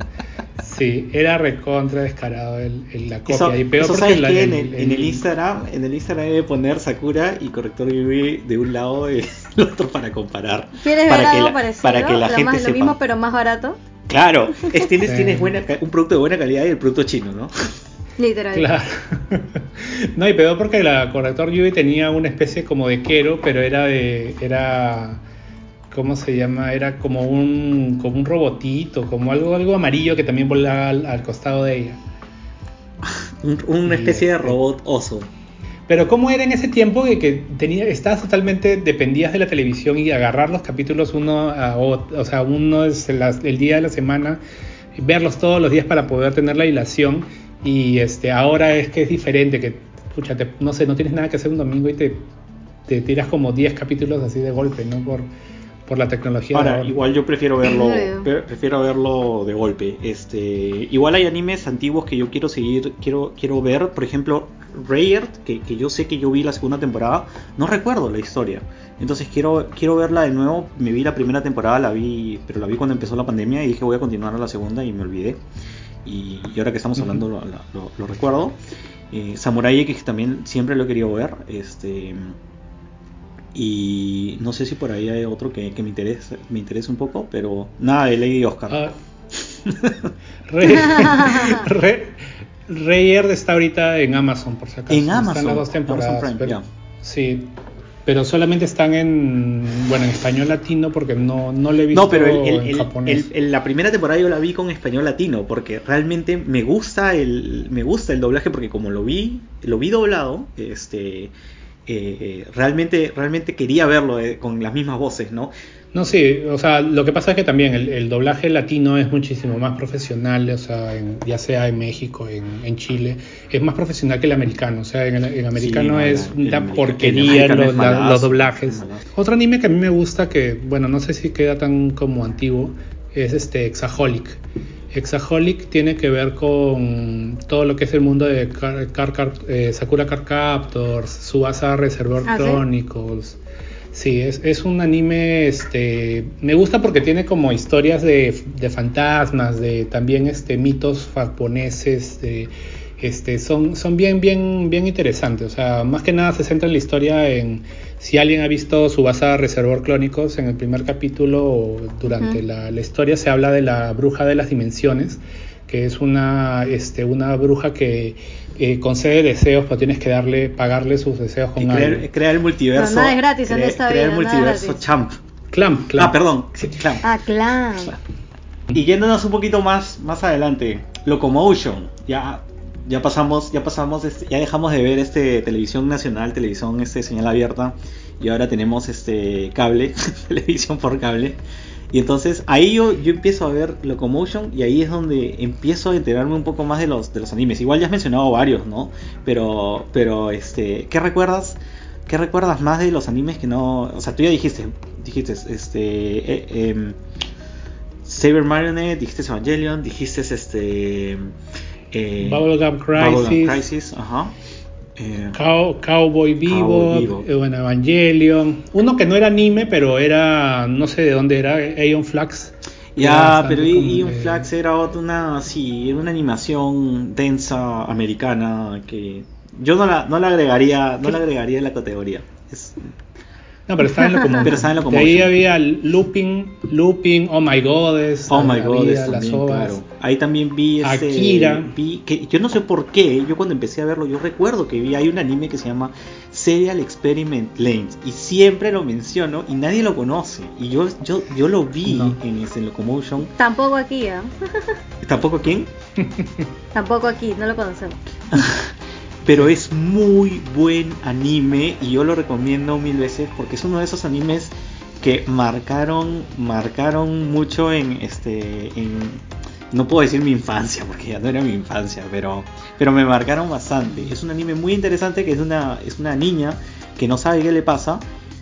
Sí, era recontra descarado el, el- la copia. Eso, y peor eso porque sabes la- que en el- el, en el Instagram, en el Instagram debe poner Sakura y corrector Yui de un lado y el otro para comparar. ¿Quieres para ver que algo la, parecido? Para que la lo, gente más- lo sepa. mismo pero más barato. Claro, es, tienes, Sí. tienes buena, un producto de buena calidad y el producto chino, ¿no? Literal. Claro. no, y peor porque la corrector Yui tenía una especie como de quero, pero era de. era. ¿Cómo se llama? Era como un. como un robotito, como algo, algo amarillo que también volaba al, al costado de ella. Un- una Y especie de este- robot oso. Pero cómo era en ese tiempo que, que tenía, estabas totalmente dependías de la televisión y agarrar los capítulos uno a otro, o sea, uno es el, el día de la semana, verlos todos los días para poder tener la hilación y este ahora es que es diferente, que pucha, te- no sé, no tienes nada que hacer un domingo y te, te tiras como 10 capítulos así de golpe, ¿no? Por, por la tecnología. Ahora, igual yo prefiero verlo, pre- prefiero verlo de golpe. Este, igual hay animes antiguos que yo quiero seguir, quiero, quiero ver. Por ejemplo, Rayard, que, que yo sé que yo vi la segunda temporada, no recuerdo la historia. Entonces quiero, quiero verla de nuevo. Me vi la primera temporada, la vi, pero la vi cuando empezó la pandemia y dije voy a continuar a la segunda y me olvidé. Y, y ahora que estamos hablando lo, lo- lo recuerdo. Eh, Samurai X también siempre lo he querido ver. Este y no sé si por ahí hay otro que, que me interesa me interesa un poco, pero nada de Lady Oscar. Ah. Re- re- Rayard está ahorita en Amazon, por si acaso. En Están Amazon, las dos temporadas. Amazon Prime, pero-. Sí, pero solamente están en, bueno, en español latino porque no, no le he visto No, pero el- el- en el- japonés. el- el- la primera temporada yo la vi con español latino porque realmente me gusta el me gusta el doblaje porque como lo vi lo vi doblado este eh, realmente realmente quería verlo eh, con las mismas voces, ¿no? No, sí, o sea, lo que pasa es que también el, el doblaje latino es muchísimo más profesional, o sea, en- ya sea en México, en, en Chile, es más profesional que el americano, o sea, en el en americano no, es el- el una el porquería los, malazo, los doblajes. Otro anime que a mí me gusta, que, bueno, no sé si queda tan como antiguo, es este Exaholic. Exaholic tiene que ver con todo lo que es el mundo de Car- Car- Car- eh, Sakura Card Captors, Subasa Reservoir ¿Ah, sí? Chronicles. Sí, es, es un anime, este, me gusta porque tiene como historias de, de fantasmas, de también este mitos japoneses, de, este, son, son bien, bien, bien interesantes. O sea, más que nada se centra en la historia en si alguien ha visto Subasa Reservoir Chronicles en el primer capítulo o durante la, la historia se habla de la bruja de las dimensiones, que es una, este, una bruja que eh, concede deseos, pero tienes que darle, pagarle sus deseos con Y algo. crear, crear el multiverso. No, nada es gratis en crea- esta crear vida, el multiverso champ. Clamp, clamp. Ah, perdón, sí, clamp. Ah, claro. Y yéndonos un poquito más, más adelante, Locomotion, ya, ya pasamos, ya pasamos, este, ya dejamos de ver este televisión nacional, televisión este señal abierta, y ahora tenemos este cable, televisión por cable. Y entonces ahí yo, yo empiezo a ver Locomotion y ahí es donde empiezo a enterarme un poco más de los, de los animes. Igual ya has mencionado varios, ¿no? Pero, pero este, ¿qué recuerdas? ¿Qué recuerdas más de los animes que no, o sea, tú ya dijiste, dijiste, este, eh, em, Saber Marionette, dijiste Evangelion, dijiste este. Eh, Bubblegum Crisis. Bubblegum Crisis, ajá. Eh, Cow- Cowboy Vivo, eh, bueno, Evangelion. Uno que no era anime, pero era, no sé de dónde era, Aeon. Era ya, pero de- Flax era otra, una, sí, era una animación densa americana que yo no la, no la agregaría, no la agregaría en la categoría. Es- No, pero estaba en Locomotion. Pero estaba en De ahí había Looping, Looping, Oh My Goddess. Oh my había god, las también, ovas. claro. Ahí también vi este, Akira. vi que yo no sé por qué, yo cuando empecé a verlo, yo recuerdo que vi hay un anime que se llama Serial Experiment Lanes y siempre lo menciono y nadie lo conoce y yo yo yo lo vi No. en ese Locomotion. Tampoco aquí, ¿ah? ¿Tampoco quién? Tampoco aquí, no lo conocemos. Pero es muy buen anime y yo lo recomiendo mil veces porque es uno de esos animes que marcaron marcaron mucho en este en no puedo decir mi infancia porque ya no era mi infancia, pero pero me marcaron bastante. Es un anime muy interesante que es una es una niña que no sabe qué le pasa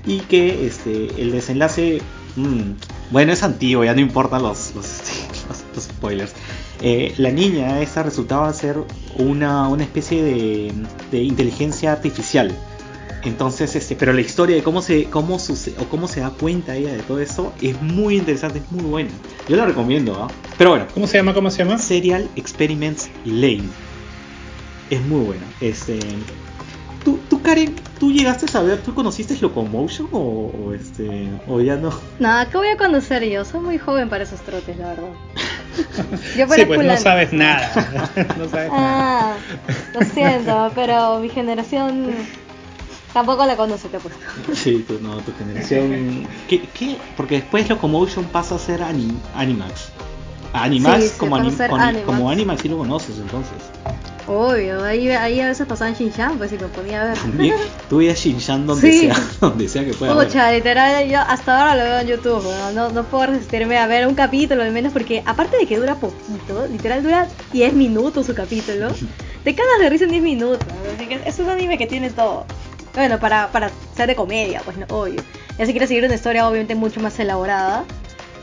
y que este el desenlace mm, bueno es antiguo ya no importan los los, spoilers Eh, la niña esa resultaba ser una, una especie de, de inteligencia artificial entonces este pero la historia de cómo se cómo suce- o cómo se da cuenta ella de todo eso es muy interesante es muy buena yo la recomiendo ¿ah? pero bueno ¿Cómo se llama? ¿Cómo se llama? Serial Experiments Lane. Es muy bueno. Este, ¿tú, tú, Karen, tú llegaste a saber, tú conociste Locomotion o, o este, o ya no? Nada, ¿qué voy a conocer yo? Soy muy joven para esos trotes, la verdad. Yo Sí, para pues no sabes nada. no sabes nada. Ah, lo siento, pero mi generación tampoco la conoce, te apuesto. Sí, tu, no, tu generación. ¿Qué, qué? Porque después Locomotion pasa a ser anim- Animax. Animax Sí, como, anim- con- Animax. como Animax sí lo conoces entonces. Obvio, ahí, ahí a veces pasaban Shin-Chan, pues y me ponía a ver. También tú veías Shin-Chan donde Sí. sea, donde sea que pueda. Pucha, literal, yo hasta ahora lo veo en YouTube, no, no puedo resistirme a ver un capítulo al menos porque aparte de que dura poquito, literal dura 10 minutos su capítulo, te cagas de risa en 10 minutos, así que es un anime que tiene todo. Bueno, para, para ser de comedia, pues no, obvio. Ya si quieres seguir una historia obviamente mucho más elaborada,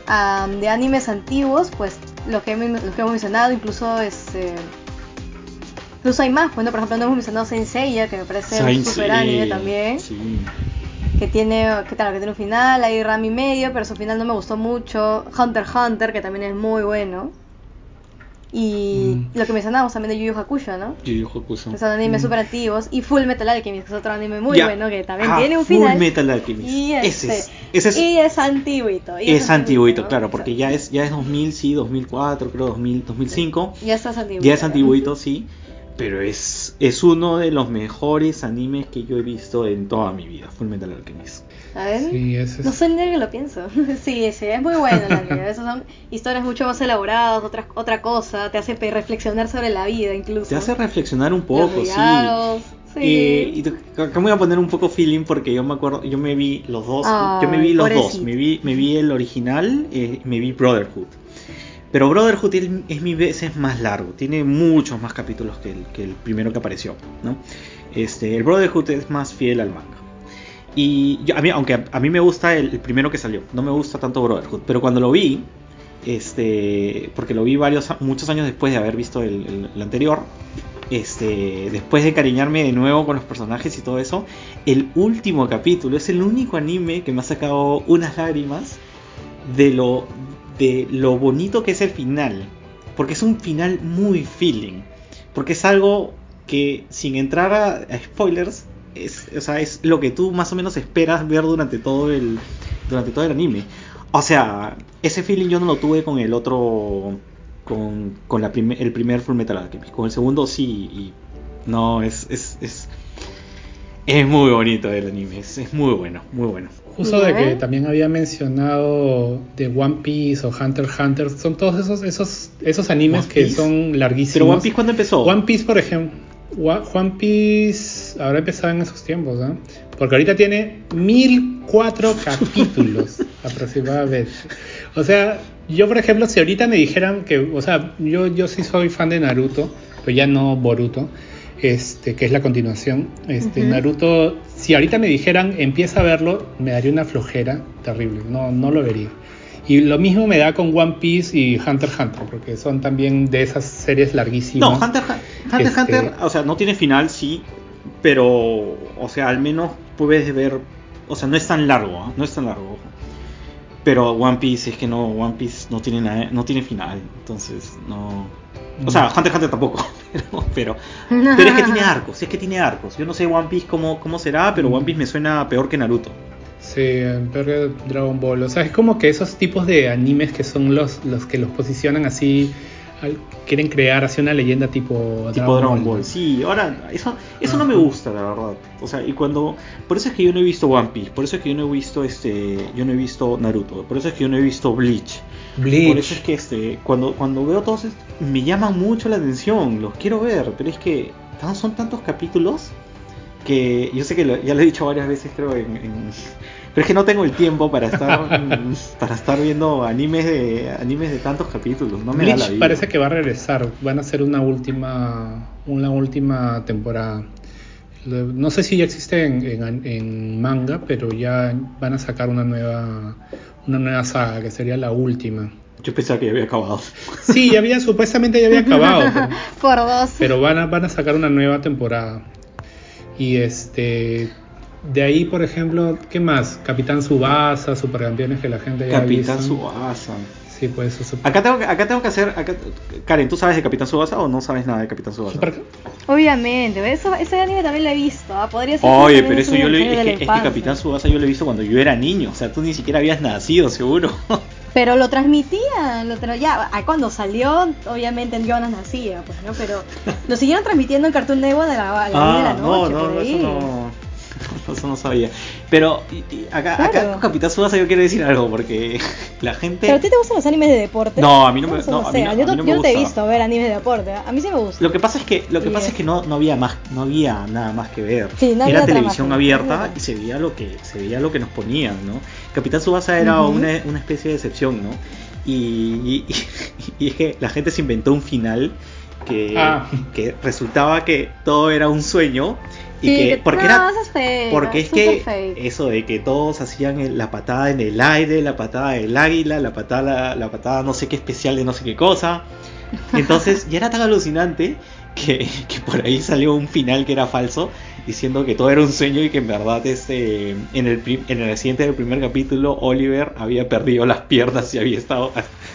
am, de animes antiguos, pues los que, los que hemos mencionado, incluso este... Incluso hay más, bueno, por ejemplo, no hemos mencionado Saint Seiya, que me parece un super anime también Sí. que tiene, que, claro, que tiene un final, hay Rami medio, pero su final no me gustó mucho. Hunter x Hunter, que también es muy bueno. Y Mm. lo que mencionábamos también de Yu Yu Hakusho, ¿no? Yu Yu Hakusho. Que son animes Mm. súper antiguos. Y Full Metal Alchemist, que es otro anime muy Ya. bueno, que también Ah, tiene un Full final. Metal Alchemist. Y Ese este, es- ese es- y es antiguito. y Es antiguito, claro, porque ya es, ya es 2000, sí, 2004, creo 2000, 2005. Ya estás antiguito. Ya es antiguito, sí. Pero es, es uno de los mejores animes que yo he visto en toda mi vida, Full Metal Alchemist. A ver. Sí, ese es- No sé ni que lo pienso. sí, sí, es muy bueno el anime. A veces son historias mucho más elaboradas, otra, otra cosa, te hace reflexionar sobre la vida incluso. Te hace reflexionar un Los poco, sí. regalos, sí. Eh, y acá me voy a poner un poco feeling porque yo me acuerdo, yo me vi los dos, yo me vi los dos, me vi, me vi el original, eh, me vi Brotherhood. Pero Brotherhood es, veces más largo, tiene muchos más capítulos que el, que el primero que apareció, ¿no? Este, el Brotherhood es más fiel al manga. Y a mí, aunque a, mí me gusta el, primero que salió, no me gusta tanto Brotherhood, pero cuando lo vi, este, porque lo vi varios, muchos años después de haber visto el, el- anterior, este, después de encariñarme de nuevo con los personajes y todo eso, el último capítulo es el único anime que me ha sacado unas lágrimas de lo, de lo bonito que es el final, porque es un final muy feeling, porque es algo que sin entrar a, spoilers, es, o sea, es lo que tú más o menos esperas ver durante todo el, durante todo el anime. O sea, ese feeling yo no lo tuve con el otro, con, con la prime- el primer Full Metal Alchemist. Con el segundo sí, y no, es, es, es, es muy bonito el anime, es muy bueno, muy bueno. Justo de que también había mencionado de One Piece o Hunter x Hunter, son todos esos esos esos animes que son larguísimos. Pero One Piece, ¿cuándo empezó? One Piece, por ejemplo, One Piece habrá empezado en esos tiempos, ¿no? Porque ahorita tiene 1004 capítulos aproximadamente. O sea, yo por ejemplo, si ahorita me dijeran que, o sea, yo, yo sí soy fan de Naruto, pero ya no Boruto, este, que es la continuación. Este, Ujú. Naruto, si ahorita me dijeran empieza a verlo, me daría una flojera terrible, no, no lo vería. Y lo mismo me da con One Piece y Hunter x Hunter, porque son también de esas series larguísimas. No, Hunter Hu- Hunter, Este- Hunter, o sea, no tiene final, sí, pero, o sea, al menos puedes ver, o sea, no es tan largo, ¿ah? no es tan largo. Pero One Piece es que no, One Piece no tiene nada, no tiene final, entonces no. O sea, Hunter x Hunter tampoco, pero, pero, pero es que tiene arcos, es que tiene arcos. Yo no sé One Piece cómo, cómo será, pero One Piece me suena peor que Naruto. Sí, peor que Dragon Ball. O sea, es como que esos tipos de animes que son los, los que los posicionan así, quieren crear así una leyenda tipo, tipo Dragon Ball. Sí, ahora, eso, eso no me gusta, la verdad. O sea, y cuando. Por eso es que yo no he visto One Piece, por eso es que yo no he visto este. Yo no he visto Naruto, por eso es que yo no he visto Bleach. Bleach. Por eso es que este. Cuando, cuando veo todos estos, me llaman mucho la atención, los quiero ver, pero es que son tantos capítulos que yo sé que lo- ya lo he dicho varias veces creo en, en- pero es que no tengo el tiempo para estar para estar viendo animes de animes de tantos capítulos no me da la vida parece que va a regresar, van a hacer una última, una última temporada. No sé si ya existe en, en- en manga, pero ya van a sacar una nueva, una nueva saga que sería la última. yo pensaba que ya había acabado Sí, ya había, supuestamente ya había acabado, pero, Por dos. pero van a, van a sacar una nueva temporada. Y este, de ahí, por ejemplo, ¿qué más? Capitán Subasa, Supercampeones que la gente ya ha Capitán. Subasa Sí, pues eso. acá tengo que- acá tengo que hacer acá- Karen tú sabes de Capitán Subasa o no sabes nada de Capitán Subasa Super- Obviamente, eso, ese anime también lo he visto. ¿ah? Podría ser Oye, pero es eso yo lo es de que, la es que. Capitán Subasa yo lo he visto cuando yo era niño, o sea, tú ni siquiera habías nacido, seguro. Pero lo transmitían, lo tra- ya, ah, cuando salió, obviamente yo no nacía, pues, ¿no? Pero lo siguieron transmitiendo en Cartoon Network a la, a la una de la Ah, no, noche, no, por no, ahí. eso no, eso no sabía. Pero y- y acá, acá Claro. con Capitán Subasa yo quiero decir algo porque la gente ¿Pero a ti te gustan los animes de deporte? No, a mí no me- no, a mí sé, no- yo, a mí no me yo no te he visto ver animes de deporte, a mí sí me gusta. Lo que pasa es que lo que pasa es que no, no había más no había nada más que ver. Sí, no era televisión trama, abierta y se veía lo que se veía lo que nos ponían, ¿no? Capitán Subasa era Ujú. una, una especie de excepción, ¿no? Y, y, y es que la gente se inventó un final que, Ah. que resultaba que todo era un sueño y Sí, que que- porque no, era eso es fake, porque es que fake. eso de que todos hacían la patada en el aire, la patada del águila, la patada la patada no sé qué especial de no sé qué cosa. Entonces ya era tan alucinante que, que por ahí salió un final que era falso, diciendo que todo era un sueño y que en verdad este, en, el, pri- en el accidente del primer capítulo Oliver había perdido las piernas y había estado,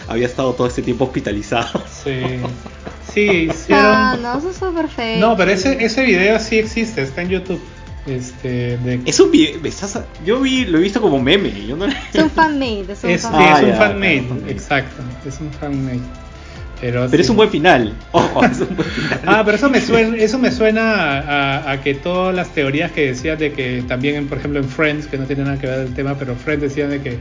había estado todo este tiempo hospitalizado. Sí, sí, hicieron. Ah, no, eso es súper fake. No, pero ese, ese video sí existe, está en YouTube. Este, de, Es un video, estás- yo vi, lo he visto como meme, yo no Es un fanmade, es un es, fanmade. Ah, es un ya, fanmade, fanmade. exacto, es un fanmade. Pero, Pero sí. es un buen final. Ojo, es un buen final. Ah, pero eso me suena, eso me suena a, a que todas las teorías que decían de que también, por ejemplo, en Friends, que no tiene nada que ver el tema, pero Friends decían de que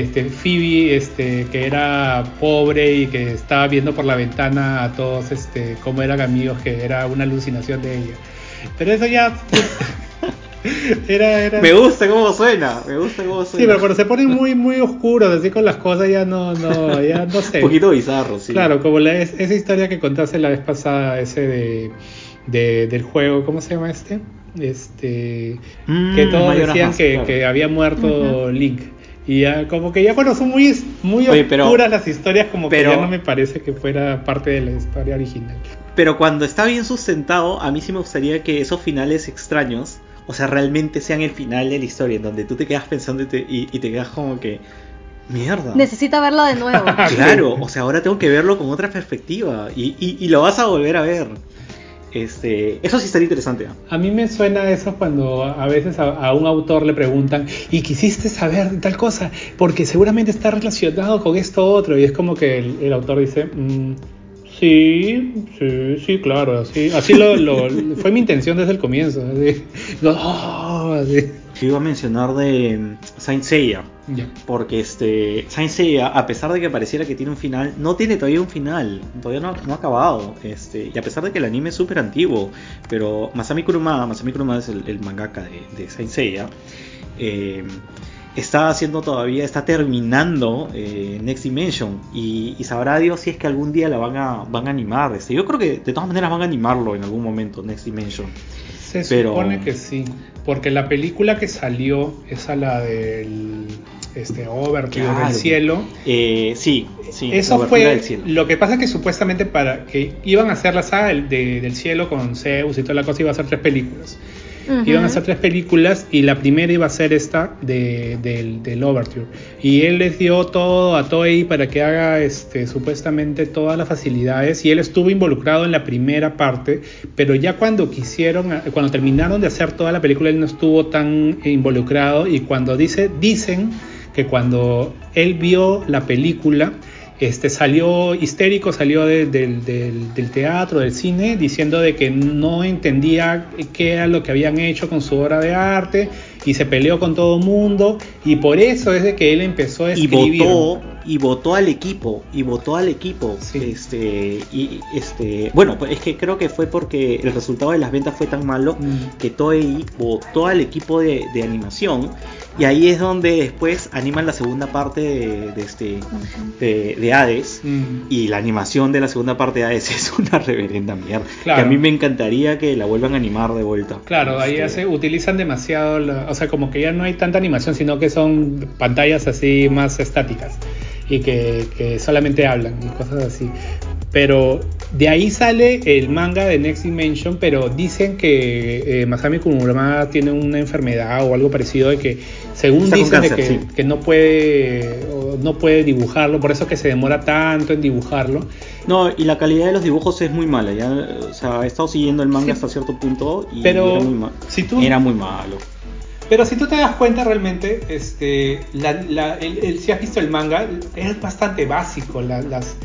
este, Phoebe, este, que era pobre y que estaba viendo por la ventana a todos, este, cómo eran amigos, que era una alucinación de ella. Pero eso ya era, era. Me gusta cómo suena, me gusta cómo suena. Sí, pero cuando se ponen muy, muy oscuros, así con las cosas, ya no, no, ya no sé. Un poquito bizarro, sí. Claro, como la, es- esa historia que contaste la vez pasada, ese de, de- del juego, ¿cómo se llama este? Este Mm, que todos decían Mask, que, claro. que había muerto Link. Y ya como que ya cuando son muy, muy Oye, pero- oscuras las historias, como pero- que ya no me parece que fuera parte de la historia original. Pero cuando está bien sustentado, a mí sí me gustaría que esos finales extraños, o sea, realmente sean el final de la historia, en donde tú te quedas pensando y te, y- y te quedas como que, mierda. Necesita verlo de nuevo. Claro, o sea, ahora tengo que verlo con otra perspectiva y, y- y lo vas a volver a ver. Este, eso sí estaría interesante. A mí me suena eso cuando a veces a, a un autor le preguntan, ¿y quisiste saber tal cosa? Porque seguramente está relacionado con esto otro. Y es como que el, el autor dice, "Mm, sí, sí, sí, claro. Así, así lo, lo- fue mi intención desde el comienzo. así. Yo iba a mencionar de Saint Seiya. Porque este Seiya, a pesar de que pareciera que tiene un final, no tiene todavía un final, todavía no, ha acabado. Este, y a pesar de que el anime es súper antiguo, pero Masami Kurumada, Masami Kurumada es el, mangaka de, de Saint eh, está haciendo todavía, está terminando eh, Next Dimension y, y sabrá Dios si es que algún día la van a, van a animar. Este, yo creo que de todas maneras van a animarlo en algún momento, Next Dimension. Se Pero- supone que sí, porque la película que salió es a la del este, Overture Claro. del cielo. Eh, sí, sí, Eso fue del cielo. lo que pasa que supuestamente para que iban a hacer la saga del, de- del cielo con Zeus y toda la cosa iba a ser tres películas. Iban a ser tres películas y la primera iba a ser esta de, del, del Overture. Y él les dio todo a Toei para que haga este, supuestamente todas las facilidades y él estuvo involucrado en la primera parte, pero ya cuando quisieron, cuando terminaron de hacer toda la película él no estuvo tan involucrado y cuando dice, dicen que cuando él vio la película, este, salió histérico, salió de- del, del- del teatro, del cine, diciendo de que no entendía qué era lo que habían hecho con su obra de arte y se peleó con todo el mundo y por eso es de que él empezó a y escribir. votó y votó al equipo y votó al equipo Sí. este y este bueno pues es que creo que fue porque el resultado de las ventas fue tan malo Mm. que Toei votó al equipo de, de animación y ahí es donde después animan la segunda parte de, de este de, de Hades Mm. y la animación de la segunda parte de Hades es una reverenda mierda Claro. que a mí me encantaría que la vuelvan a animar de vuelta Claro, ahí Este, hace, utilizan demasiado, la- o sea, como que ya no hay tanta animación, sino que son pantallas así más estáticas y que, que solamente hablan y cosas así. Pero de ahí sale el manga de Next Dimension, pero dicen que eh, Masami Kurumada tiene una enfermedad o algo parecido de que, según Está dicen, de que, sí. que no puede no puede dibujarlo, por eso que se demora tanto en dibujarlo. No, y la calidad de los dibujos es muy mala. Ya, o sea, he estado siguiendo el manga Sí. hasta cierto punto y Pero era muy malo. si tú- Era muy malo. Pero si tú te das cuenta realmente, este, la- la- el- el- si has visto el manga, es bastante básico. la- las,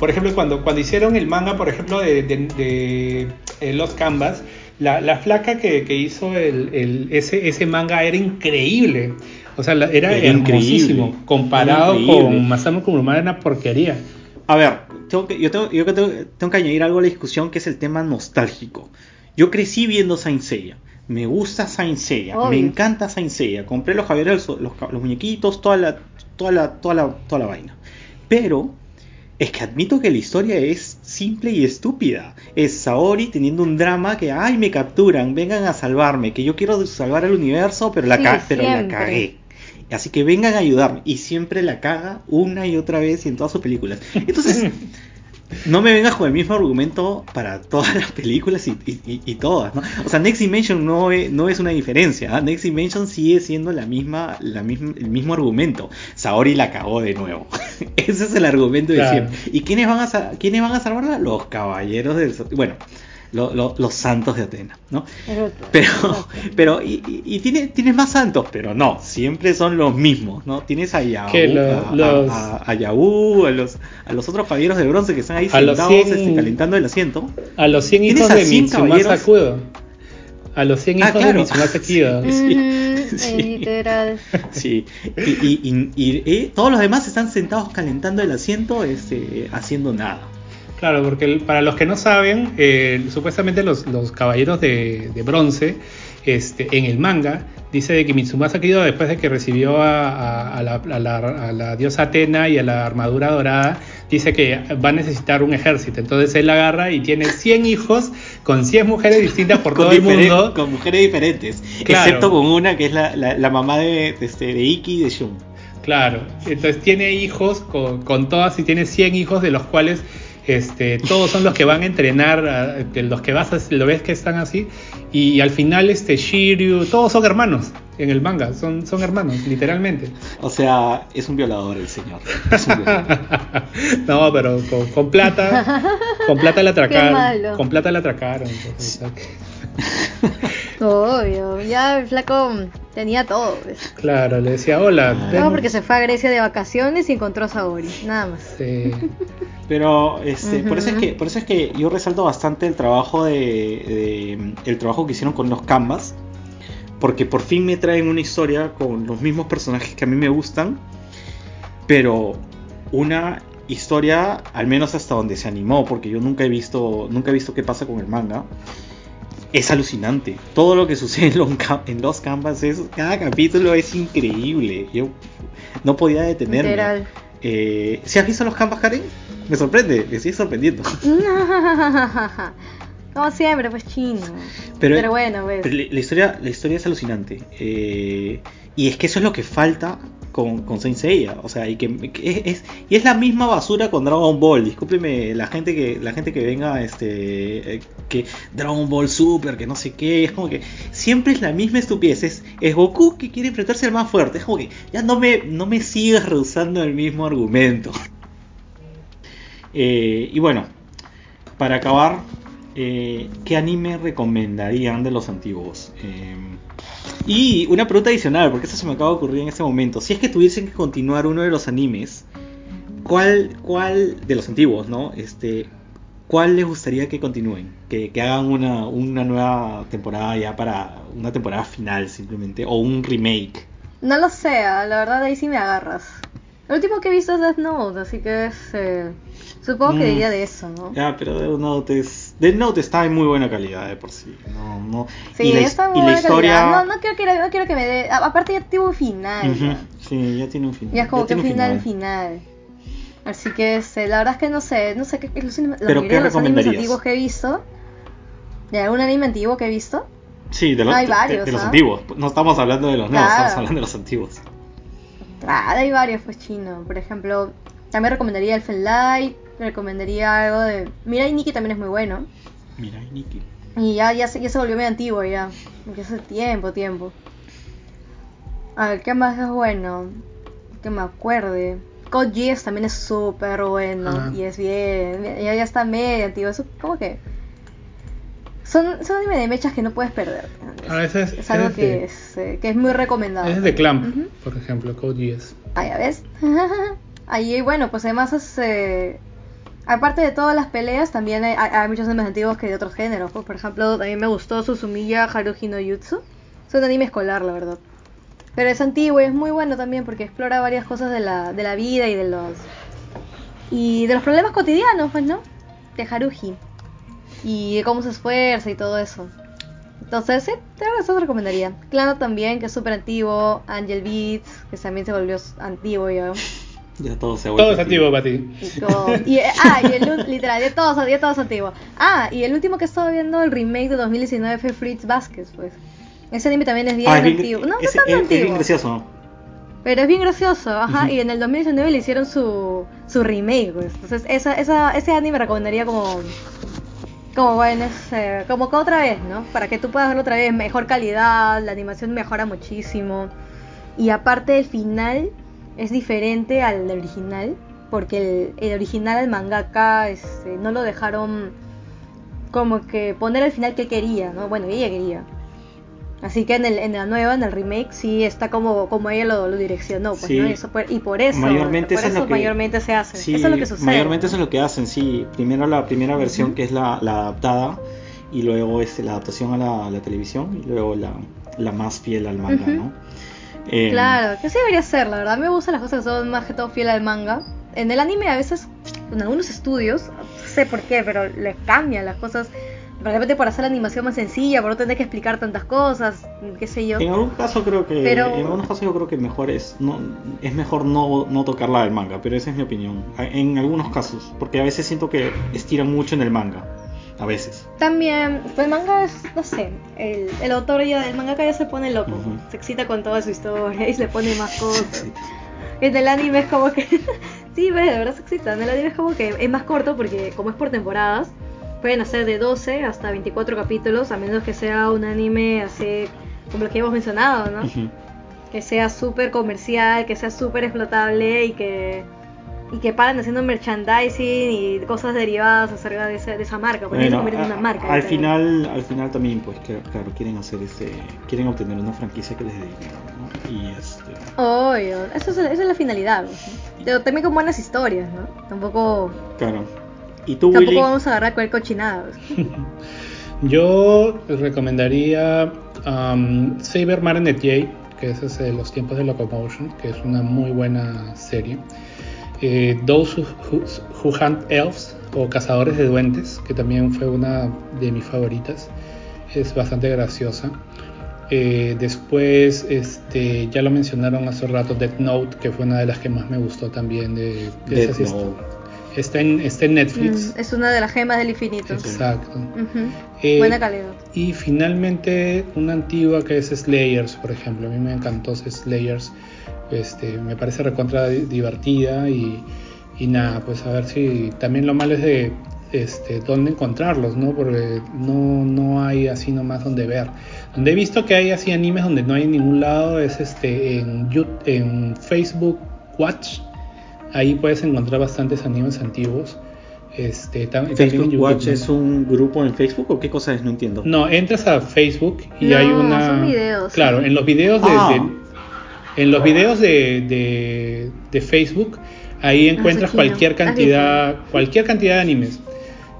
por ejemplo, cuando, cuando hicieron el manga, por ejemplo, de, de, de, eh, Los Canvas, la, la flaca que, que hizo el, el- ese, ese manga era increíble. O sea, la- era, Era hermosísimo. increíble. Comparado Era increíble. con Masamu Kurumada, era una porquería. A ver, tengo que, yo, tengo, yo que tengo, tengo que añadir algo a la discusión que es el tema nostálgico. Yo crecí viendo Saint Seiya. Me gusta Saint Seiya. Me Obvio. encanta Saint Seiya. Compré los los, los, los muñequitos, toda la, toda, la, toda, la, toda la vaina. Pero es que admito que la historia es simple y estúpida. Es Saori teniendo un drama que, ay, me capturan, vengan a salvarme, que yo quiero salvar al universo, pero la, Sí, ca- pero la cagué. Así que vengan a ayudarme. Y siempre la caga una y otra vez y en todas sus películas. Entonces, no me vengas con el mismo argumento para todas las películas y, y- y- todas, ¿no? O sea, Next Dimension no es, no es una diferencia. ¿ah? Next Dimension sigue siendo la misma, la misma, el mismo argumento. Saori la cagó de nuevo. Ese es el argumento de siempre. ¿Y quiénes van a, quiénes van a salvarla? Los caballeros del... Bueno, lo- lo- los santos de Atena, ¿no? Exacto, Pero, pero y, y- tiene, tienes más santos, pero no, siempre son los mismos, ¿no? Tienes a lo- a, a- los- a- a Yaú, a los, a los otros caballeros de bronce que están ahí A los sentados 100 este, calentando el asiento. A los 100 ¿Tienes hijos a de 100 Mitsumasa? Kudo. A los 100 Ah, hijos claro. de Mitsumasa Kido. Sí, sí. Literal. Sí, y, y- y- y, eh, todos los demás están sentados calentando el asiento, este, haciendo nada. Claro, porque el- para los que no saben, eh, supuestamente los, los caballeros de, de bronce, este, en el manga, dice de que Mitsumasa Kido, después de que recibió a, a- a la, a la- a la diosa Atena y a la armadura dorada, dice que va a necesitar un ejército. Entonces él agarra y tiene 100 hijos con 100 mujeres distintas por todo el mundo. con mujeres diferentes, Claro. excepto con una que es la, la- la mamá de, de este, de Iki y de Shun. Claro, entonces tiene hijos con, con todas y tiene 100 hijos de los cuales este, todos son los que van a entrenar, los que vas a, lo ves que están así y al final este Shiryu, todos son hermanos en el manga, son, son hermanos, literalmente. O sea, es un violador el señor. Es un violador. no, pero con, con plata, con plata la atracaron, con plata la atracaron. Obvio, ya el flaco tenía todo. pues. claro, le decía hola. Ah. ven". Todo porque se fue a Grecia de vacaciones y encontró a Saori, nada más. Sí. Pero este, por eso es que por eso es que yo resalto bastante el trabajo de, de- el trabajo que hicieron con los canvas, porque por fin me traen una historia con los mismos personajes que a mí me gustan, pero una historia al menos hasta donde se animó, porque yo nunca he visto nunca he visto qué pasa con el manga. Es alucinante. Todo lo que sucede en los, en los canvas es cada capítulo es increíble. Yo no podía detenerme. Literal. Eh, ¿Si has visto los canvas, Karen? Me sorprende, me sigue sorprendiendo. Como siempre, pues chino. Pero, Pero, bueno, pues. pero la historia, la historia es alucinante. Eh, y es que eso es lo que falta con, con Saint. O sea, y que, es, y es la misma basura con Dragon Ball. Discúlpeme la gente que, la gente que venga, este, eh, que Dragon Ball Super, que no sé qué. Es como que siempre es la misma estupidez. Es, Goku que quiere enfrentarse al más fuerte. Es como que ya no me, no me sigas rehusando el mismo argumento. Eh, y bueno, para acabar, eh, ¿qué anime recomendarían de los antiguos? Eh, y una pregunta adicional, porque eso se me acaba de ocurrir en este momento. Si es que tuviesen que continuar uno de los animes, ¿cuál, cuál de los antiguos, no? Este, ¿cuál les gustaría que continúen? Que, hagan una, una nueva temporada ya para una temporada final simplemente, o un remake. No lo sé, ah, la verdad ahí sí me agarras. Lo último que he visto es Death Note, así que es. eh, supongo que Mm. diría de eso, ¿no? Ya, pero Death Note es. Death Note está en muy buena calidad de por sí. No, no. Sí, y la, está muy y la buena historia. calidad. No, no quiero, que- no quiero que me dé. Aparte, ya tuvo un final. Sí, ya tiene un final. Ya es como que un final, final. Así que este, la verdad es que no sé, no sé qué los, ¿Pero qué los animes antiguos que he visto. ¿De algún anime antiguo que he visto? Sí, de los, Hay de- varios, de los ¿ah? antiguos. No estamos hablando de los nuevos, Claro. estamos hablando de los antiguos. Ah, hay varios, pues chino. Por ejemplo, también recomendaría el Light, recomendaría algo de. Mirai Nikki también es muy bueno. Mira, Nikki. Y ya, ya, se, ya se volvió medio antiguo ya. Ya hace tiempo, tiempo. A ver, ¿qué más es bueno? Que me acuerde. Code Geass también es súper bueno. Ajá. Y es bien. Ya, ya está medio antiguo. Eso, como que. Son, son anime de mechas que no puedes perder. Ah, ese es- es algo ese es que de- es, eh, que es muy recomendado. Ese es de Clamp, por ejemplo, Code Geass. Ah, ya ves. Ahí, bueno, pues además es. eh, aparte de todas las peleas, también hay, hay- muchos animes antiguos que de otros géneros. pues, por ejemplo, también me gustó Susumiya Haruhi no Jutsu. Es un anime escolar, la verdad. Pero es antiguo y es muy bueno también porque explora varias cosas de la, de la vida y de los. Y de los problemas cotidianos, pues, ¿no? De Haruhi. Y de cómo se esfuerza y todo eso. Entonces, sí, verdad eso te recomendaría. Claro también, que es súper antiguo. Angel Beats, que también se volvió antiguo ya. Ya todo se ha vuelto Todo es antiguo para ti. Y como- y, ah, y el literal, ya todos, ya todos antiguos. Ah, y el último que estaba viendo, el remake de 2019 fue Fritz Vázquez, pues. Ese anime también es bien Ah, es bien, antiguo. No, no es, tan es- es bien antiguo. gracioso. Pero es bien gracioso, ajá. Y en el 2019 le hicieron su, su remake, pues. Entonces, esa, esa, ese anime recomendaría como. Como bueno, es, eh, como que otra vez, ¿no? Para que tú puedas verlo otra vez, mejor calidad, la animación mejora muchísimo. Y aparte el final es diferente al original, porque el, el original, el mangaka, este, no lo dejaron como que poner el final que quería, ¿no? Bueno, ella quería. Así que en, el, en la nueva, en el remake, sí está como, como ella lo, lo direccionó, pues, Sí. ¿no? Eso, por- y por eso, mayormente por eso es que mayormente se hace. Sí, eso es lo que sucede. mayormente eso es lo que hacen sí primero la primera versión que es la, la adaptada y luego este, la adaptación a la, a la televisión y luego la, la más fiel al manga no Eh, Claro, que sí debería ser, la verdad. A mí me gustan las cosas que son más que todo fieles al manga. En el anime a veces, en algunos estudios, no sé por qué, pero le cambian las cosas. De repente por hacer la animación más sencilla, por no tener que explicar tantas cosas, qué sé yo. en algún caso creo que Pero- en algunos casos yo creo que mejor es no es mejor no, no tocarla del manga pero esa es mi opinión en algunos casos porque a veces siento que estiran mucho en el manga a veces También, pues el manga es, no sé, el, el autor ya del manga ya se pone loco, se excita con toda su historia y se pone más cosas. Sí. En el anime es como que, sí, ves, de verdad se excita. En el anime es como que es más corto porque como es por temporadas, pueden hacer de 12 hasta 24 capítulos, a menos que sea un anime así como lo que hemos mencionado, ¿no? Que sea súper comercial, que sea súper explotable y que y que paran haciendo merchandising y cosas derivadas acerca de esa, de esa marca, porque se Bueno, convierte en a- una marca. al final al final también pues que- claro quieren hacer ese quieren obtener una franquicia que les dé dinero ¿no? y este Obvio, eso es, esa es la finalidad. ¿no? Pero también con buenas historias, ¿no? Tampoco, claro y tú tampoco Willy vamos a agarrar cualquier cochinada. Yo recomendaría um, Saber Marinette J, que ese es de los tiempos de Locomotion, que es una muy buena serie. Eh, Those Who, Who- Who Hunt Elves o Cazadores de Duendes, que también fue una de mis favoritas. Es bastante graciosa. Eh, después, este, ya lo mencionaron hace rato, Death Note, que fue una de las que más me gustó también. De, de Death Note. Está, en, está en Netflix. Mm, es una de las gemas del infinito. Exacto. Ujú. Eh, Buena calidad. Y finalmente una antigua que es Slayers, por ejemplo. A mí me encantó Slayers. Este, me parece recontra di- divertida y, y nada, pues a ver si también lo malo es de este, dónde encontrarlos, ¿no? Porque no, no hay así nomás donde ver. Donde he visto que hay así animes donde no hay en ningún lado es este en, Yu- en Facebook Watch. Ahí puedes encontrar bastantes animes antiguos. Este, tam- también en Facebook YouTube, Watch ¿no? es un grupo en Facebook o qué cosa es no entiendo No, entras a Facebook y No, hay una. son videos. Claro, en los videos de, Ah. de- en los videos de, de, de Facebook ahí encuentras Ah, chino. cualquier ¿Has cantidad, cualquier cantidad de animes.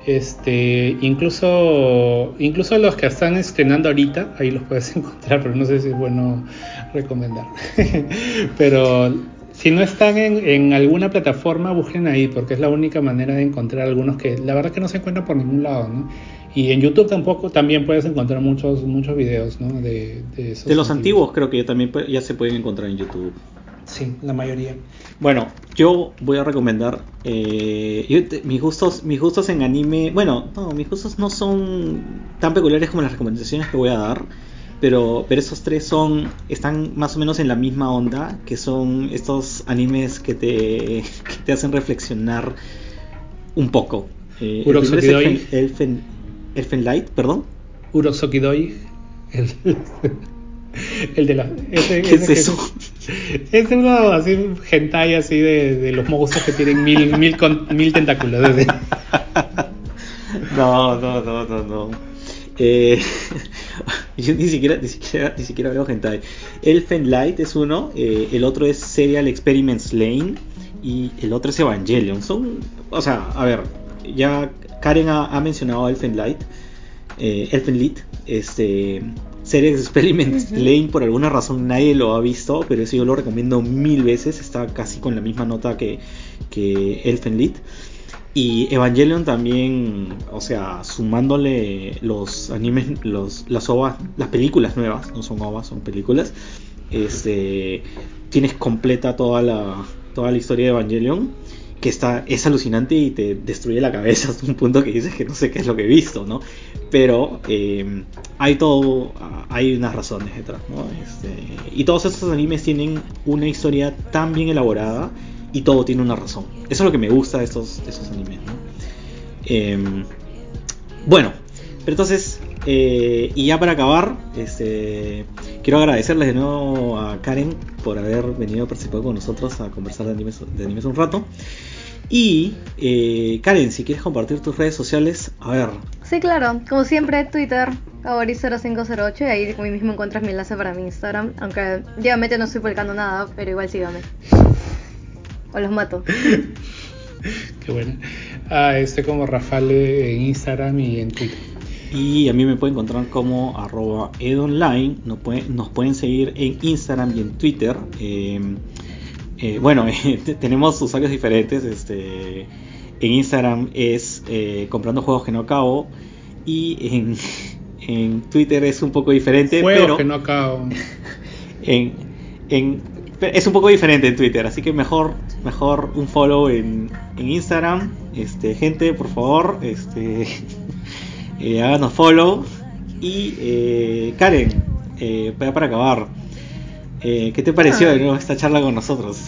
Este, incluso, incluso los que están estrenando ahorita, ahí los puedes encontrar, pero no sé si es bueno recomendar. pero si no están en, en alguna plataforma, busquen ahí, porque es la única manera de encontrar algunos que la verdad que no se encuentran por ningún lado, ¿no? Y en YouTube tampoco también puedes encontrar muchos muchos videos, ¿no? De, de, esos de los antiguos creo que ya también ya se pueden encontrar en YouTube Sí, la mayoría. Bueno, yo voy a recomendar eh, yo te- mis gustos, mis gustos en anime. Bueno, no, mis gustos no son tan peculiares como las recomendaciones que voy a dar, pero, pero esos tres son están más o menos en la misma onda, que son estos animes que te, que te hacen reflexionar un poco. Eh, el primero es Urotsukidoji. Elfen, Elfen, Elfenlight, perdón. Urosokidoi, el, el de la... Ese, ¿Qué ese es que eso? Es uno así, hentai así de, de los monstruos que tienen mil, mil, con- mil tentáculos. No, no, no, no, no. Eh, yo ni siquiera, ni siquiera, ni siquiera veo hentai. Elfen Light es uno, eh, el otro es Serial Experiments Lane y el otro es Evangelion. Son, o sea, a ver, ya Karen ha, ha mencionado Elfen Light, eh, Elfen Light, este Serial Experiments. Lane por alguna razón nadie lo ha visto, pero eso yo lo recomiendo mil veces. Está casi con la misma nota que, que Elfen Light. Y Evangelion también, o sea, sumándole los animes, los, las ovas, las películas nuevas, no son ovas, son películas, este, tienes completa toda la, toda la historia de Evangelion, que está, es alucinante y te destruye la cabeza hasta un punto que dices que no sé qué es lo que he visto, ¿no? Pero eh, hay todo, hay unas razones detrás, ¿no? Este, y todos estos animes tienen una historia tan bien elaborada y todo tiene una razón. Eso es lo que me gusta de estos, de estos animes, ¿no? Em, bueno, pero entonces, eh, y ya para acabar, este, quiero agradecerles de nuevo a Karen por haber venido a participar con nosotros a conversar de animes, de animes un rato. Y eh, Karen, si quieres compartir tus redes sociales, a ver. Sí, claro. Como siempre, Twitter, Auri0508. Y ahí mismo encuentras mi enlace para mi Instagram. Aunque últimamente no estoy publicando nada, pero igual sígame. O los mato. Qué bueno. Ah, estoy como Rafale en Instagram y en Twitter. Y a mí me pueden encontrar como arroba edonline. Nos pueden, nos pueden seguir en Instagram y en Twitter. Eh, eh, bueno, tenemos usuarios diferentes. Este, en Instagram es eh, comprando juegos que no acabo. Y en, en Twitter es un poco diferente. Juegos pero que no acabo. en, en- es un poco diferente en Twitter, así que mejor, mejor un follow en, en Instagram. Este, gente, por favor, este, eh, háganos follow. Y eh, Karen, eh, para acabar, eh, ¿qué te pareció de nuevo esta charla con nosotros?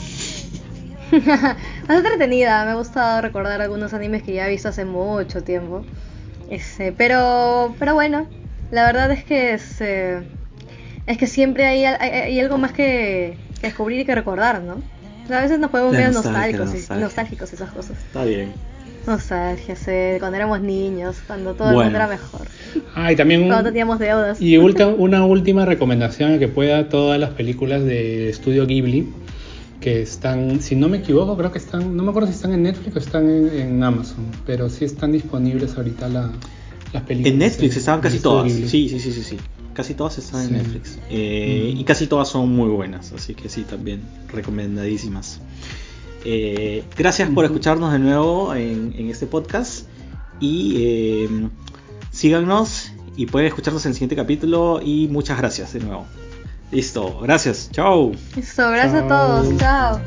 Más entretenida, me ha gustado recordar algunos animes que ya he visto hace mucho tiempo. Este, pero, pero bueno, la verdad es que es, eh, es que siempre hay, hay algo más que, que descubrir y que recordar, ¿no? O sea, a veces nos podemos ver nostálgicos, nostalgia. nostálgicos esas cosas. Está bien. Nostalgia, sí, cuando éramos niños, cuando todo el Bueno. mundo era mejor, Ah, y también un- cuando teníamos deudas. Y ulta- una última recomendación a que pueda todas las películas de estudio Ghibli que están, si no me equivoco, creo que están, no me acuerdo si están en Netflix o están en, en Amazon, pero sí están disponibles ahorita la- las películas. En Netflix estaban del casi todas. Ghibli. Sí, sí, sí, sí, sí. Casi todas están Sí. en Netflix. Eh, Mm. Y casi todas son muy buenas, así que sí, también recomendadísimas. Eh, gracias por escucharnos de nuevo en, en este podcast. Y eh, síganos y pueden escucharnos en el siguiente capítulo. Y muchas gracias de nuevo. Listo, gracias. Chao. Eso, gracias a todos, chao.